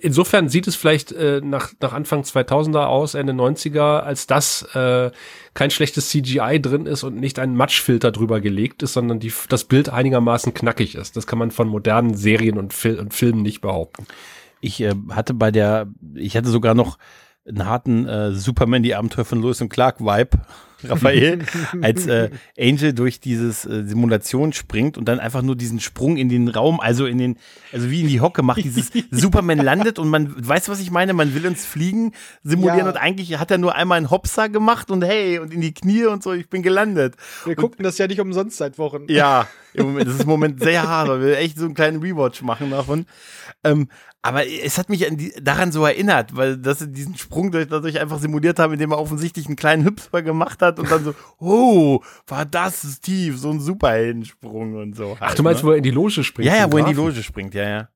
Insofern sieht es vielleicht äh, nach, nach Anfang 2000er aus, Ende 90er, als dass äh, kein schlechtes CGI drin ist und nicht ein Matschfilter drüber gelegt ist, sondern die, das Bild einigermaßen knackig ist. Das kann man von modernen Serien und, Fil und Filmen nicht behaupten. Ich äh, hatte bei der, ich hatte sogar noch einen harten äh, Superman, die Abenteuer von Lewis und Clark Vibe, *laughs* Raphael, *laughs* als äh, Angel durch dieses äh, Simulation springt und dann einfach nur diesen Sprung in den Raum, also in den, also wie in die Hocke macht, dieses *laughs* Superman landet und man, weißt du, was ich meine? Man will uns fliegen simulieren ja. und eigentlich hat er nur einmal einen Hopser gemacht und hey, und in die Knie und so, ich bin gelandet. Wir und, gucken das ja nicht umsonst seit Wochen. Ja, im Moment, das ist im Moment sehr hart, weil wir echt so einen kleinen Rewatch machen davon. Ähm, aber es hat mich die, daran so erinnert, weil dass sie diesen Sprung dadurch einfach simuliert haben, indem er offensichtlich einen kleinen Hüpfer gemacht hat und dann so, *laughs* oh, war das tief, so ein Superheldensprung und so. Halt, Ach, du meinst, ne? wo er in die Loge springt? Ja, ja, wo er in die Loge springt, ja, ja.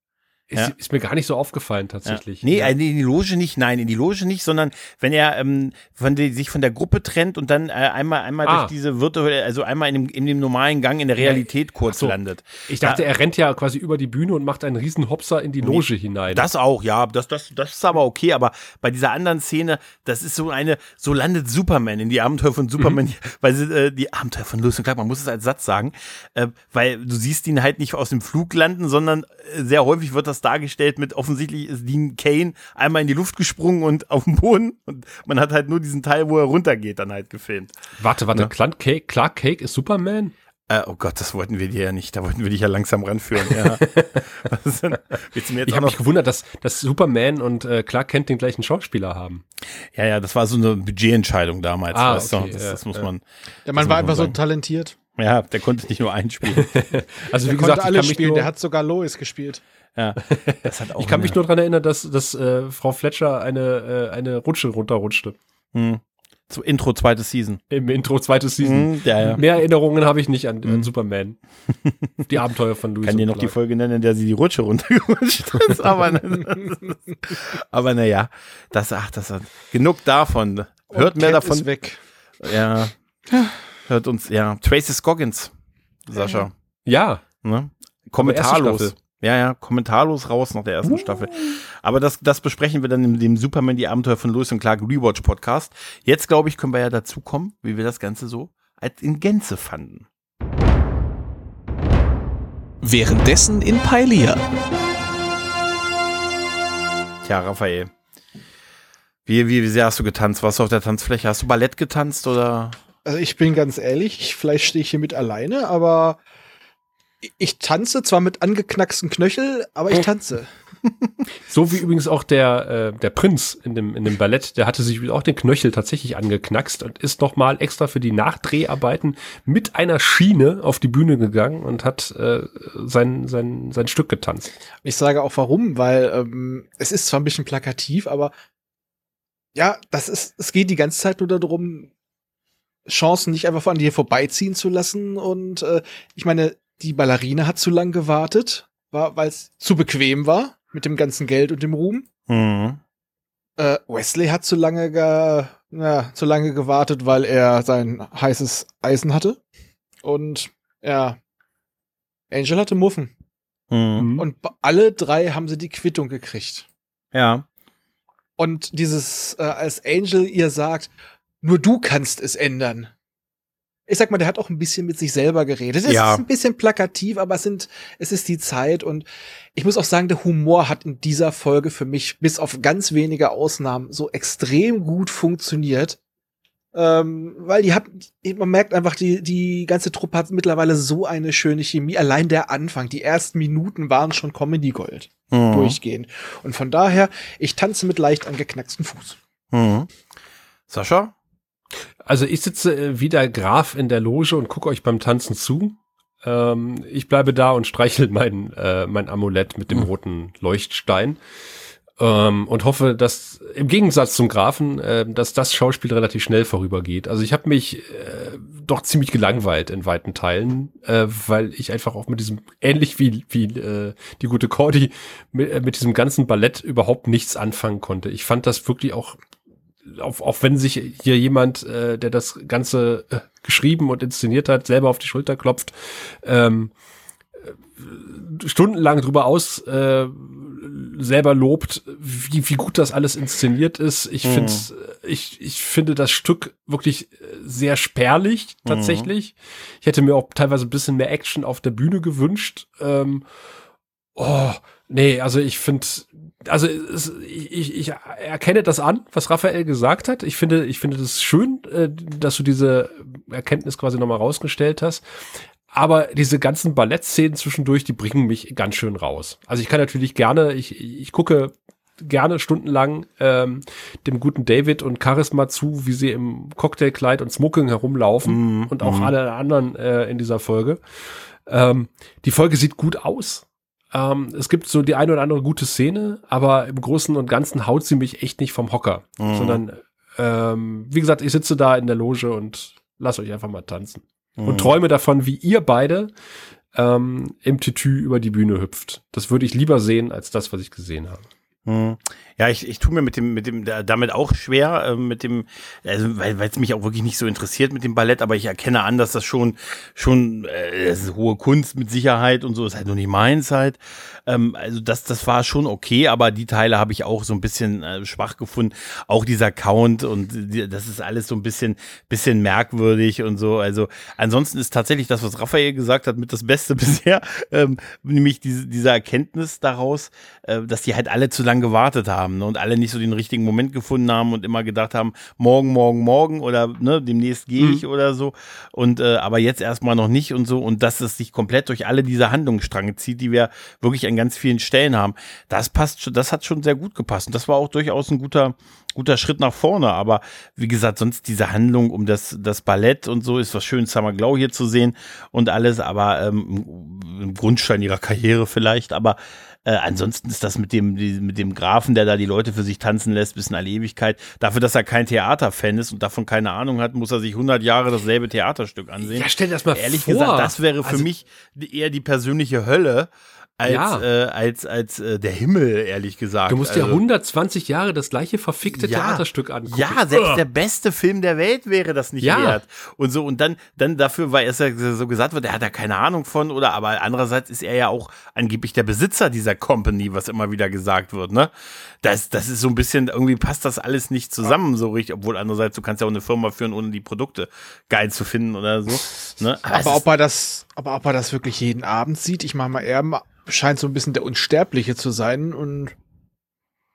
Ist, ja. ist, mir gar nicht so aufgefallen tatsächlich. Ja. Nee, ja. in die Loge nicht, nein, in die Loge nicht, sondern wenn er ähm, von die, sich von der Gruppe trennt und dann äh, einmal einmal ah. durch diese virtuelle, also einmal in dem, in dem normalen Gang in der Realität kurz so. landet. Ich dachte, er rennt ja quasi über die Bühne und macht einen riesen Hopser in die Loge nee, hinein. Das auch, ja, das, das, das ist aber okay, aber bei dieser anderen Szene, das ist so eine, so landet Superman in die Abenteuer von Superman, mhm. *laughs* weil sie, äh, die Abenteuer von Lewis und Clark, man muss es als Satz sagen, äh, weil du siehst ihn halt nicht aus dem Flug landen, sondern äh, sehr häufig wird das dargestellt mit offensichtlich ist Dean Kane einmal in die Luft gesprungen und auf dem Boden und man hat halt nur diesen Teil, wo er runtergeht, dann halt gefilmt. Warte, warte, ja. Clark, Cake, Clark Cake ist Superman? Äh, oh Gott, das wollten wir dir ja nicht. Da wollten wir dich ja langsam ranführen. Ja. *laughs* ich habe mich gewundert, dass, dass Superman und äh, Clark Kent den gleichen Schauspieler haben. Ja, ja, das war so eine Budgetentscheidung damals. Ah, weißt okay, du? Das, das muss man. Der Mann war einfach sagen. so talentiert. Ja, der konnte nicht nur einspielen. *laughs* also wie der gesagt, konnte alles spielen. Der hat sogar Lois gespielt. Ja, *laughs* das hat auch ich kann mich nur daran erinnern, dass, dass äh, Frau Fletcher eine, äh, eine Rutsche runterrutschte. Hm. Zu Intro zweite Season. Im Intro zweite Season. Hm, ja, ja. Mehr Erinnerungen habe ich nicht an, hm. an Superman. *laughs* Die Abenteuer von Louis. Kann dir noch die Folge nennen, in der sie die Rutsche runtergerutscht ist. *laughs* aber, aber naja, das, ach, das hat genug davon. Hört Und mehr Cat davon. Ist weg. Ja. Hört uns, ja. Tracy Scoggins, Sascha. Ja. Ne? Kommentarlos. Ja, ja, kommentarlos raus nach der ersten uh. Staffel. Aber das, das besprechen wir dann in dem Superman die Abenteuer von Lewis und Clark Rewatch Podcast. Jetzt, glaube ich, können wir ja dazu kommen, wie wir das Ganze so als in Gänze fanden. Währenddessen in Pailia. Tja, Raphael. Wie, wie, wie sehr hast du getanzt? Warst du auf der Tanzfläche? Hast du Ballett getanzt oder? Also ich bin ganz ehrlich, vielleicht stehe ich hier mit alleine, aber ich tanze zwar mit angeknacksten Knöchel, aber ich tanze. *laughs* So wie übrigens auch der, äh, der Prinz in dem, in dem Ballett, der hatte sich auch den Knöchel tatsächlich angeknackst und ist nochmal extra für die Nachdreharbeiten mit einer Schiene auf die Bühne gegangen und hat äh, sein, sein, sein Stück getanzt. Ich sage auch warum, weil ähm, es ist zwar ein bisschen plakativ, aber ja, das ist, es geht die ganze Zeit nur darum, Chancen nicht einfach an dir vorbeiziehen zu lassen. Und äh, ich meine, die Ballerine hat zu lang gewartet, war, weil es zu bequem war mit dem ganzen Geld und dem Ruhm. Mhm. Äh, Wesley hat zu lange, ge ja, zu lange gewartet, weil er sein heißes Eisen hatte. Und ja, Angel hatte Muffen. Mhm. Und ba- alle drei haben sie die Quittung gekriegt. Ja. Und dieses, äh, als Angel ihr sagt, nur du kannst es ändern. Ich sag mal, der hat auch ein bisschen mit sich selber geredet. Es Ja. ist ein bisschen plakativ, aber es sind, es ist die Zeit und ich muss auch sagen, der Humor hat in dieser Folge für mich bis auf ganz wenige Ausnahmen so extrem gut funktioniert. Ähm, weil die hat, man merkt einfach, die, die ganze Truppe hat mittlerweile so eine schöne Chemie. Allein der Anfang, die ersten Minuten waren schon Comedy Gold Mhm. durchgehend. Und von daher, ich tanze mit leicht angeknacksten Fuß. Mhm. Sascha? Also ich sitze äh, wie der Graf in der Loge und gucke euch beim Tanzen zu. Ähm, ich bleibe da und streichel mein, äh, mein Amulett mit dem Mhm. roten Leuchtstein. Ähm, und hoffe, dass im Gegensatz zum Grafen, äh, dass das Schauspiel relativ schnell vorübergeht. Also ich habe mich äh, doch ziemlich gelangweilt in weiten Teilen, äh, weil ich einfach auch mit diesem, ähnlich wie, wie äh, die gute Cordy, mit, äh, mit diesem ganzen Ballett überhaupt nichts anfangen konnte. Ich fand das wirklich auch auch, auch wenn sich hier jemand, äh, der das Ganze äh, geschrieben und inszeniert hat, selber auf die Schulter klopft, ähm, äh, stundenlang drüber aus äh, selber lobt, wie, wie gut das alles inszeniert ist. Ich Mhm. finde, ich, ich finde das Stück wirklich äh, sehr spärlich tatsächlich. Ich hätte mir auch teilweise ein bisschen mehr Action auf der Bühne gewünscht. Ähm, oh, nee, also ich finde, also es, ich, ich erkenne das an, was Raphael gesagt hat. Ich finde, ich finde das schön, äh, dass du diese Erkenntnis quasi nochmal rausgestellt hast. Aber diese ganzen Ballettszenen zwischendurch, die bringen mich ganz schön raus. Also ich kann natürlich gerne, ich, ich gucke gerne stundenlang ähm, dem guten David und Charisma zu, wie sie im Cocktailkleid und Smoking herumlaufen Mhm. und auch Mhm. alle anderen äh, in dieser Folge. Ähm, die Folge sieht gut aus. Ähm, es gibt so die eine oder andere gute Szene, aber im Großen und Ganzen haut sie mich echt nicht vom Hocker, Mhm. sondern ähm, wie gesagt, ich sitze da in der Loge und lass euch einfach mal tanzen Mhm. und träume davon, wie ihr beide ähm, im Tütü über die Bühne hüpft. Das würde ich lieber sehen als das, was ich gesehen habe. Hm. Ja, ich, ich tue mir mit dem, mit dem, da- damit auch schwer, äh, mit dem, also weil weil es mich auch wirklich nicht so interessiert mit dem Ballett, aber ich erkenne an, dass das schon, schon, äh, das ist hohe Kunst mit Sicherheit und so, ist halt nur nicht meins halt. Ähm, also das, das war schon okay, aber die Teile habe ich auch so ein bisschen äh, schwach gefunden. Auch dieser Count und die, das ist alles so ein bisschen, bisschen merkwürdig und so. Also ansonsten ist tatsächlich das, was Raphael gesagt hat, mit das Beste *laughs* bisher, ähm, nämlich diese, diese Erkenntnis daraus, äh, dass die halt alle zu lange gewartet haben ne, und alle nicht so den richtigen Moment gefunden haben und immer gedacht haben, morgen, morgen, morgen oder ne, demnächst gehe ich oder so. Und äh, aber jetzt erstmal noch nicht und so und dass es sich komplett durch alle diese Handlungsstränge zieht, die wir wirklich an ganz vielen Stellen haben. Das passt schon, das hat schon sehr gut gepasst. Und das war auch durchaus ein guter, guter Schritt nach vorne. Aber wie gesagt, sonst diese Handlung um das, das Ballett und so ist was schön, Summer Glow hier zu sehen und alles, aber ähm, im Grundstein ihrer Karriere vielleicht, aber äh, ansonsten ist das mit dem, die, mit dem Grafen, der da die Leute für sich tanzen lässt, bis in alle Ewigkeit. Dafür, dass er kein Theaterfan ist und davon keine Ahnung hat, muss er sich 100 Jahre dasselbe Theaterstück ansehen. Ja, stell dir das mal Ehrlich vor. gesagt, das wäre für Also- mich eher die persönliche Hölle als, Ja. äh, als, als äh, der Himmel, ehrlich gesagt. Du musst dir Also- 120 Jahre das gleiche verfickte Ja. Theaterstück angucken. Ja, selbst der beste Film der Welt wäre das nicht Ja. wert. Und so, und dann, dann dafür, weil es ja so gesagt wird, er hat da keine Ahnung von, oder aber andererseits ist er ja auch angeblich der Besitzer dieser Company, was immer wieder gesagt wird, ne? Das, das ist so ein bisschen, irgendwie passt das alles nicht zusammen so richtig, obwohl andererseits, du kannst ja auch eine Firma führen, ohne die Produkte geil zu finden oder so. Ne? es Aber ist- ob er das, aber ob er das wirklich jeden Abend sieht, ich meine mal, er scheint so ein bisschen der Unsterbliche zu sein und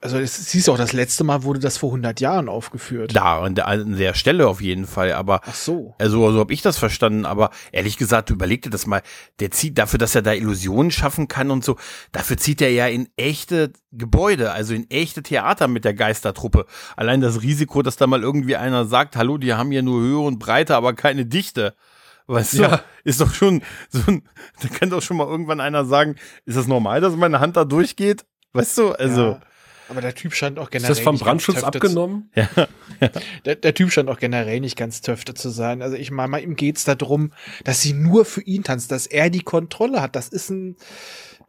Also es du auch, das letzte Mal wurde das vor 100 Jahren aufgeführt. Da, an der, an der Stelle auf jeden Fall, aber Ach so. Also, so habe ich das verstanden, aber ehrlich gesagt, überleg dir das mal, der zieht dafür, dass er da Illusionen schaffen kann und so, dafür zieht er ja in echte Gebäude, also in echte Theater mit der Geistertruppe. Allein das Risiko, dass da mal irgendwie einer sagt, hallo, die haben ja nur Höhe und Breite, aber keine Dichte. Weißt du, Ja. ist doch schon so ein, da kann doch schon mal irgendwann einer sagen, ist das normal, dass meine Hand da durchgeht? Weißt du, also, Ja. Aber der Typ scheint auch Ist generell. das vom nicht ganz Brandschutz töfte abgenommen? *laughs* Der, der Typ scheint auch generell nicht ganz töfte zu sein. Also ich meine, ihm geht's darum, dass sie nur für ihn tanzt, dass er die Kontrolle hat. Das ist ein,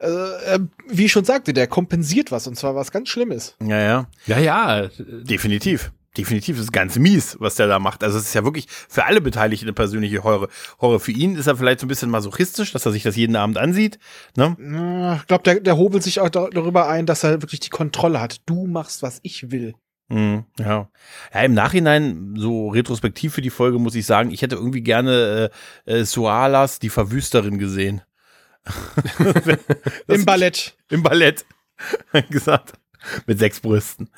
äh, äh, wie ich schon sagte, der kompensiert was und zwar was ganz Schlimmes. ja, ja. Ja, ja. Definitiv. Definitiv, das ist ganz mies, was der da macht. Also es ist ja wirklich für alle Beteiligten eine persönliche Horror. Horror. Für ihn ist er vielleicht so ein bisschen masochistisch, dass er sich das jeden Abend ansieht. Ne? Ich glaube, der, der hobelt sich auch da- darüber ein, dass er wirklich die Kontrolle hat. Du machst, was ich will. Mhm, ja. ja, im Nachhinein, so retrospektiv für die Folge, muss ich sagen, ich hätte irgendwie gerne äh, äh, Sualas, die Verwüsterin, gesehen. *laughs* Im Ballett. Im Ballett. *laughs* gesagt. Mit sechs Brüsten.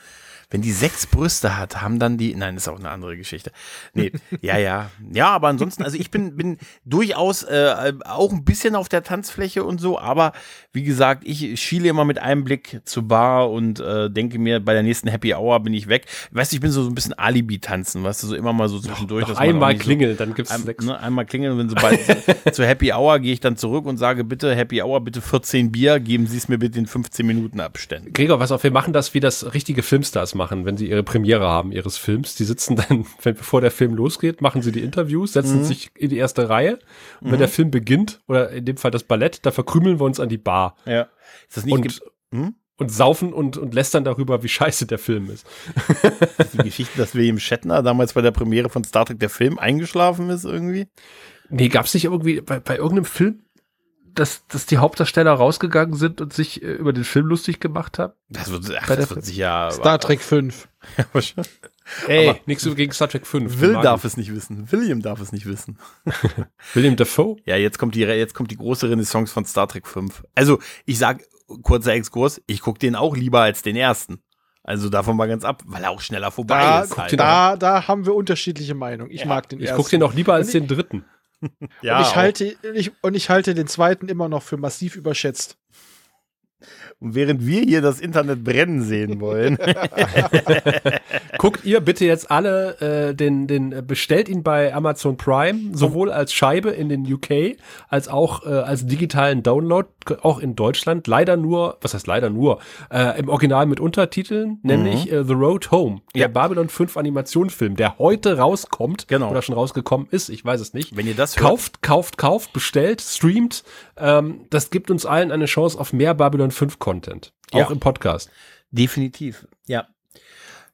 Wenn die sechs Brüste hat, haben dann die. Nein, ist auch eine andere Geschichte. Nee, *laughs* ja, ja. Ja, aber ansonsten, also ich bin, bin durchaus äh, auch ein bisschen auf der Tanzfläche und so, aber wie gesagt, ich schiele immer mit einem Blick zur Bar und äh, denke mir, bei der nächsten Happy Hour bin ich weg. Weißt du, ich bin so, so ein bisschen Alibi-tanzen, weißt du, so immer mal so zwischendurch. Man auch einmal nicht so- klingeln, dann gibt's ein, sechs. ne, einmal klingeln und wenn sobald *laughs* zur Happy Hour gehe ich dann zurück und sage bitte Happy Hour, bitte 14 Bier, geben Sie es mir bitte in 15 Minuten Abständen. Gregor, was auf, wir machen das, wie das richtige Filmstars machen, wenn sie ihre Premiere haben, ihres Films. Die sitzen dann, *laughs* wenn, bevor der Film losgeht, machen sie die Interviews, Mhm. setzen sich in die erste Reihe. Und wenn der Film beginnt, oder in dem Fall das Ballett, da verkrümeln wir uns an die Bar Ja. Ist das nicht und, hm? und saufen und, und lästern darüber, wie scheiße der Film *laughs* ist. die Geschichte, dass William Shatner damals bei der Premiere von Star Trek der Film eingeschlafen ist irgendwie? Nee, gab's nicht irgendwie bei, bei irgendeinem Film, dass, dass die Hauptdarsteller rausgegangen sind und sich äh, über den Film lustig gemacht haben? Das wird, ach, das wird sich ja. Star Trek 5. *laughs* Ey, Aber- nichts gegen Star Trek 5. Will darf ich. es nicht wissen. William darf es nicht wissen. *laughs* William Dafoe? Ja, jetzt kommt die, jetzt kommt die große Renaissance von Star Trek 5. Also, ich sag, kurzer Exkurs, ich guck den auch lieber als den ersten. Also davon mal ganz ab, weil er auch schneller vorbei Da, ist. Halt. da, da haben wir unterschiedliche Meinungen. Ich mag den Ich ersten. gucke den auch lieber als den dritten. Ja, und, ich halte, ich, und ich halte den zweiten immer noch für massiv überschätzt. Und während wir hier das Internet brennen sehen wollen, *laughs* Guckt ihr bitte jetzt alle äh, den, den, äh, bestellt ihn bei Amazon Prime, sowohl als Scheibe in den UK, als auch äh, als digitalen Download, auch in Deutschland. Leider nur, was heißt leider nur, äh, im Original mit Untertiteln, nämlich äh, The Road Home, der Ja. Babylon 5 Animationsfilm, der heute rauskommt Genau. oder schon rausgekommen ist, ich weiß es nicht. wenn ihr das hört, Kauft, kauft, kauft, bestellt, streamt. Ähm, das gibt uns allen eine Chance auf mehr Babylon 5 Content. Auch Ja. im Podcast. definitiv. Ja.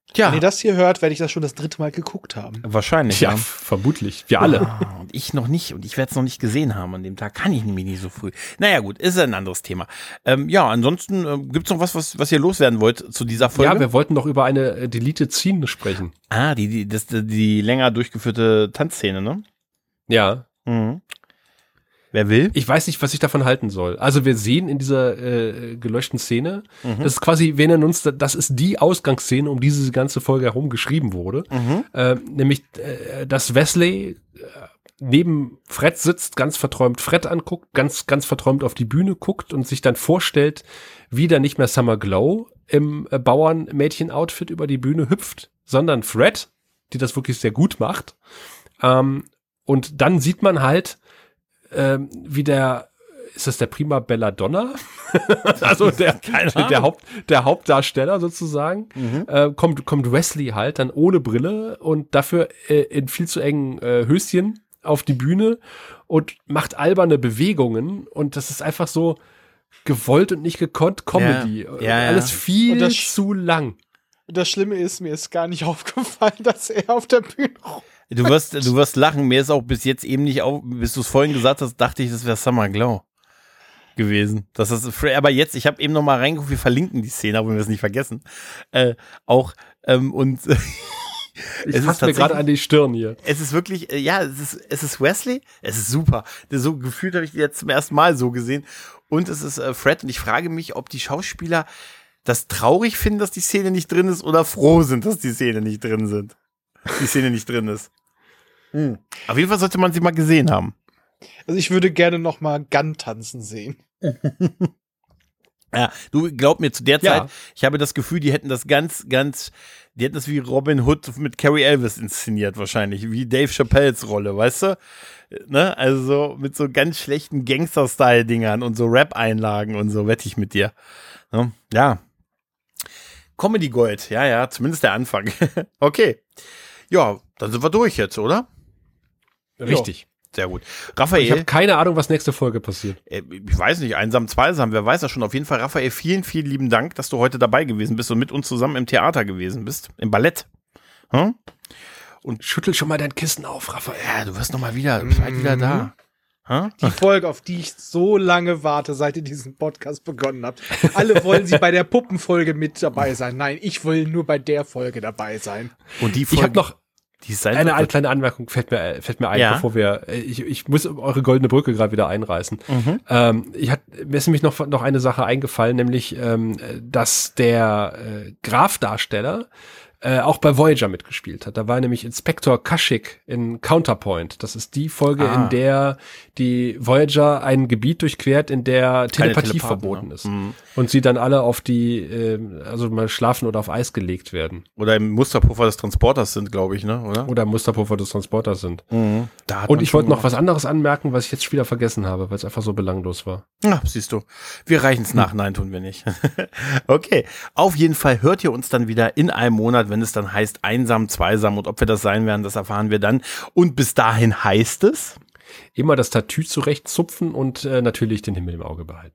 Wenn Tja, ihr das hier hört, werde ich das schon das dritte Mal geguckt haben. wahrscheinlich. Ja, Ja. vermutlich. Wir alle. Ah, Und ich noch nicht. Und ich werde es noch nicht gesehen haben. An dem Tag kann ich nämlich nicht so früh. Naja, gut, ist ein anderes Thema. Ähm, ja, ansonsten äh, gibt es noch was, was, was ihr loswerden wollt zu dieser Folge? Ja, wir wollten noch über eine äh, Deleted Scene sprechen. ah, die, die, das, die länger durchgeführte Tanzszene, ne? Ja. Mhm. Wer will? Ich weiß nicht, was ich davon halten soll. Also wir sehen in dieser äh, gelöschten Szene, das ist quasi, wir nennen uns, das ist die Ausgangsszene, um diese ganze Folge herum geschrieben wurde. Äh, nämlich, äh, dass Wesley äh, neben Fred sitzt, ganz verträumt Fred anguckt, ganz, ganz verträumt auf die Bühne guckt und sich dann vorstellt, wie da nicht mehr Summer Glow im äh, Bauernmädchen-Outfit über die Bühne hüpft, sondern Fred, die das wirklich sehr gut macht. Ähm, und dann sieht man halt, ähm, wie der, ist das der Prima Belladonna? *laughs* also der, *laughs* der, Haupt, der Hauptdarsteller sozusagen, äh, kommt, kommt Wesley halt dann ohne Brille und dafür äh, in viel zu engen äh, Höschen auf die Bühne und macht alberne Bewegungen und das ist einfach so gewollt und nicht gekonnt Comedy. Ja, ja, ja. Alles viel zu lang. Das Schlimme ist, mir ist gar nicht *laughs* aufgefallen, dass er auf der Bühne Du wirst, du wirst lachen. Mir ist auch bis jetzt eben nicht auf, bis du es vorhin gesagt hast, dachte ich, das wäre Summer Glow gewesen. Das ist, aber jetzt, ich habe eben noch mal reingeguckt, wir verlinken die Szene, aber wir es nicht vergessen. Äh, auch, ähm, und *laughs* Ich Es ist fasse mir gerade an die Stirn hier. es ist wirklich, äh, ja, es ist, es ist Wesley, es ist super. So gefühlt habe ich die jetzt zum ersten Mal so gesehen. Und es ist äh, Fred und ich frage mich, ob die Schauspieler das traurig finden, dass die Szene nicht drin ist oder froh sind, dass die Szene nicht drin sind. Die Szene nicht drin ist. Hm. Auf jeden Fall sollte man sie mal gesehen haben. Also ich würde gerne noch mal Gun tanzen sehen. *laughs* Ja, du glaub mir, zu der Ja. Zeit, ich habe das Gefühl, die hätten das ganz, ganz, die hätten das wie Robin Hood mit Carrie Elvis inszeniert wahrscheinlich, wie Dave Chappelles Rolle, weißt du? Ne? Also so mit so ganz schlechten Gangster-Style-Dingern und so Rap-Einlagen und so, wette ich mit dir. Ne? Ja. Comedy Gold, ja, ja, zumindest der Anfang. *laughs* okay. Ja, dann sind wir durch jetzt, oder? Richtig. Sehr gut. Ich Raphael. habe keine Ahnung, was nächste Folge passiert. Äh, Ich weiß nicht, einsam, zweisam, wer weiß das schon. Auf jeden Fall, Raphael, vielen, vielen lieben Dank, dass du heute dabei gewesen bist und mit uns zusammen im Theater gewesen bist, im Ballett. Hm? Schüttel schon mal dein Kissen auf, Raphael. Ja, du wirst noch mal wieder, bist bald wieder da. Hm? Die Folge, auf die ich so lange warte, seit ihr diesen Podcast begonnen habt. Alle wollen sie bei der Puppenfolge mit dabei sein. Nein, ich will nur bei der Folge dabei sein. Und die Ich Folge, habe noch sein eine, eine kleine Anmerkung, fällt mir, äh, fällt mir ein, Ja. bevor wir, äh, ich, ich muss eure goldene Brücke gerade wieder einreißen. Mhm. Ähm, ich hat, mir ist nämlich noch, noch eine Sache eingefallen, nämlich, ähm, dass der äh, Graf-Darsteller äh, auch bei Voyager mitgespielt hat. Da war nämlich Inspektor Kashyyyk in Counterpoint. Das ist die Folge, Ah. in der die Voyager ein Gebiet durchquert, in der Telepathie verboten ne? ist. Mhm. Und sie dann alle auf die, äh, also mal schlafen oder auf Eis gelegt werden. Oder im Musterpuffer des Transporters sind, glaube ich, ne? Oder? Oder im Musterpuffer des Transporters sind. Mhm. Und ich wollte noch was anderes anmerken, was ich jetzt wieder vergessen habe, weil es einfach so belanglos war. Ja, siehst du. Wir reichen es nach. Nein, tun wir nicht. *laughs* okay. Auf jeden Fall hört ihr uns dann wieder in einem Monat, wenn es dann heißt einsam, zweisam und ob wir das sein werden, das erfahren wir dann. Und bis dahin heißt es. Immer das Tattoo zurechtzupfen und äh, natürlich den Himmel im Auge behalten.